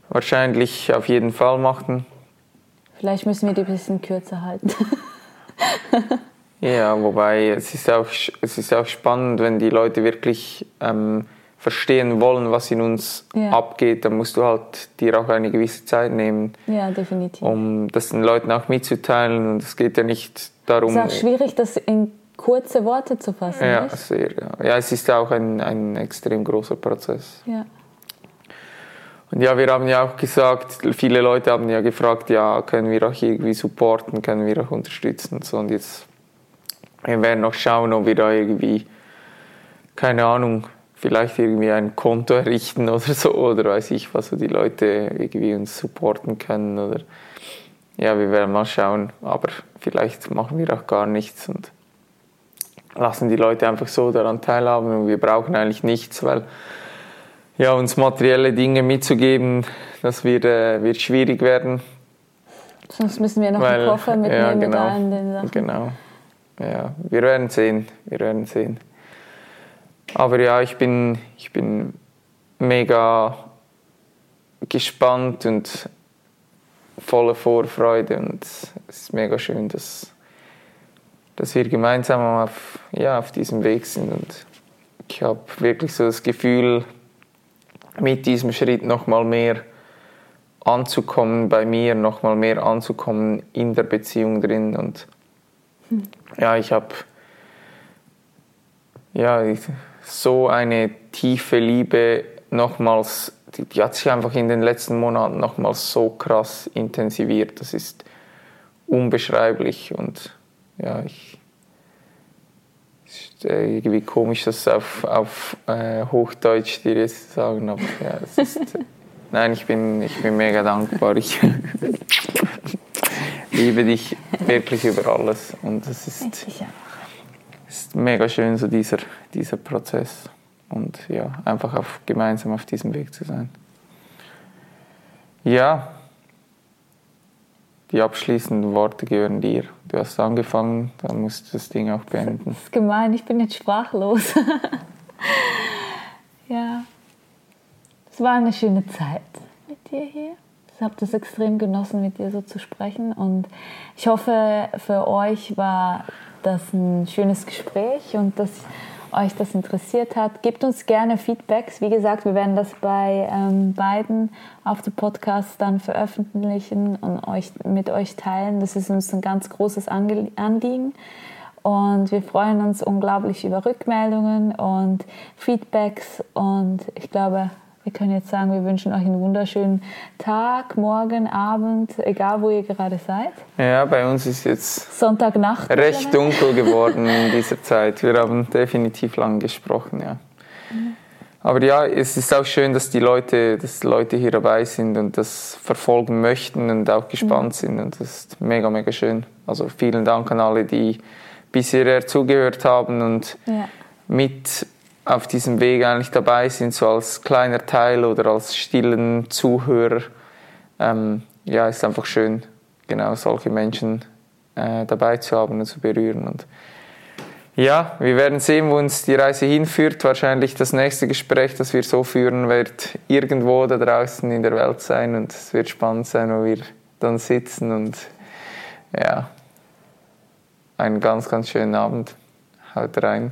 wahrscheinlich auf jeden Fall machen. Vielleicht müssen wir die ein bisschen kürzer halten. ja, wobei es ist, auch, es ist auch spannend, wenn die Leute wirklich ähm, verstehen wollen, was in uns ja. abgeht, dann musst du halt dir auch eine gewisse Zeit nehmen. Ja, definitiv. Um das den Leuten auch mitzuteilen. Und es geht ja nicht darum. Es ist auch schwierig, das in kurze Worte zu fassen. Ja, nicht? sehr. Ja. ja, es ist auch ein, ein extrem großer Prozess. Ja. Und ja, wir haben ja auch gesagt, viele Leute haben ja gefragt, ja, können wir auch irgendwie supporten, können wir auch unterstützen und so. Und jetzt wir werden noch schauen, ob wir da irgendwie, keine Ahnung, vielleicht irgendwie ein Konto errichten oder so oder weiß ich, was so die Leute irgendwie uns supporten können oder ja, wir werden mal schauen, aber vielleicht machen wir auch gar nichts und lassen die Leute einfach so daran teilhaben und wir brauchen eigentlich nichts, weil ja, uns materielle Dinge mitzugeben, das wird, äh, wird schwierig werden. Sonst müssen wir noch weil, einen Koffer mitnehmen ja, genau, mit allen den Sachen. Genau. Ja, wir werden sehen, wir werden sehen. Aber ja, ich bin, ich bin mega gespannt und voller Vorfreude und es ist mega schön, dass, dass wir gemeinsam auf, ja, auf diesem Weg sind und ich habe wirklich so das Gefühl, mit diesem Schritt nochmal mehr anzukommen bei mir, nochmal mehr anzukommen in der Beziehung drin und hm. ja, ich habe ja, so eine tiefe Liebe nochmals, die, die hat sich einfach in den letzten Monaten nochmals so krass intensiviert. Das ist unbeschreiblich und ja, ich ist äh, irgendwie komisch, das auf, auf äh, Hochdeutsch dir jetzt zu sagen, aber ja, es ist, nein, ich bin, ich bin mega dankbar. Ich liebe dich wirklich über alles und es ist ist mega schön, so dieser, dieser Prozess. Und ja, einfach auf, gemeinsam auf diesem Weg zu sein. Ja, die abschließenden Worte gehören dir. Du hast angefangen, dann musst du das Ding auch beenden. Das ist gemein, ich bin jetzt sprachlos. ja, es war eine schöne Zeit mit dir hier. Ich habe das extrem genossen, mit dir so zu sprechen. Und ich hoffe, für euch war das ein schönes Gespräch und dass euch das interessiert hat. Gebt uns gerne Feedbacks. Wie gesagt, wir werden das bei ähm, beiden auf dem Podcast dann veröffentlichen und euch, mit euch teilen. Das ist uns ein ganz großes Anliegen. Und wir freuen uns unglaublich über Rückmeldungen und Feedbacks. Und ich glaube, wir können jetzt sagen, wir wünschen euch einen wunderschönen Tag, Morgen, Abend, egal wo ihr gerade seid. Ja, bei uns ist jetzt Sonntagnacht recht dunkel geworden in dieser Zeit. Wir haben definitiv lang gesprochen, ja. Mhm. Aber ja, es ist auch schön, dass die Leute, dass Leute hier dabei sind und das verfolgen möchten und auch gespannt mhm. sind. Und das ist mega, mega schön. Also vielen Dank an alle, die bisher zugehört haben und Ja. mit auf diesem Weg eigentlich dabei sind, so als kleiner Teil oder als stillen Zuhörer. Ähm, ja, ist einfach schön, genau solche Menschen äh, dabei zu haben und zu berühren. Und ja, wir werden sehen, wo uns die Reise hinführt. Wahrscheinlich das nächste Gespräch, das wir so führen, wird irgendwo da draußen in der Welt sein und es wird spannend sein, wo wir dann sitzen und ja, einen ganz, ganz schönen Abend. Haut rein.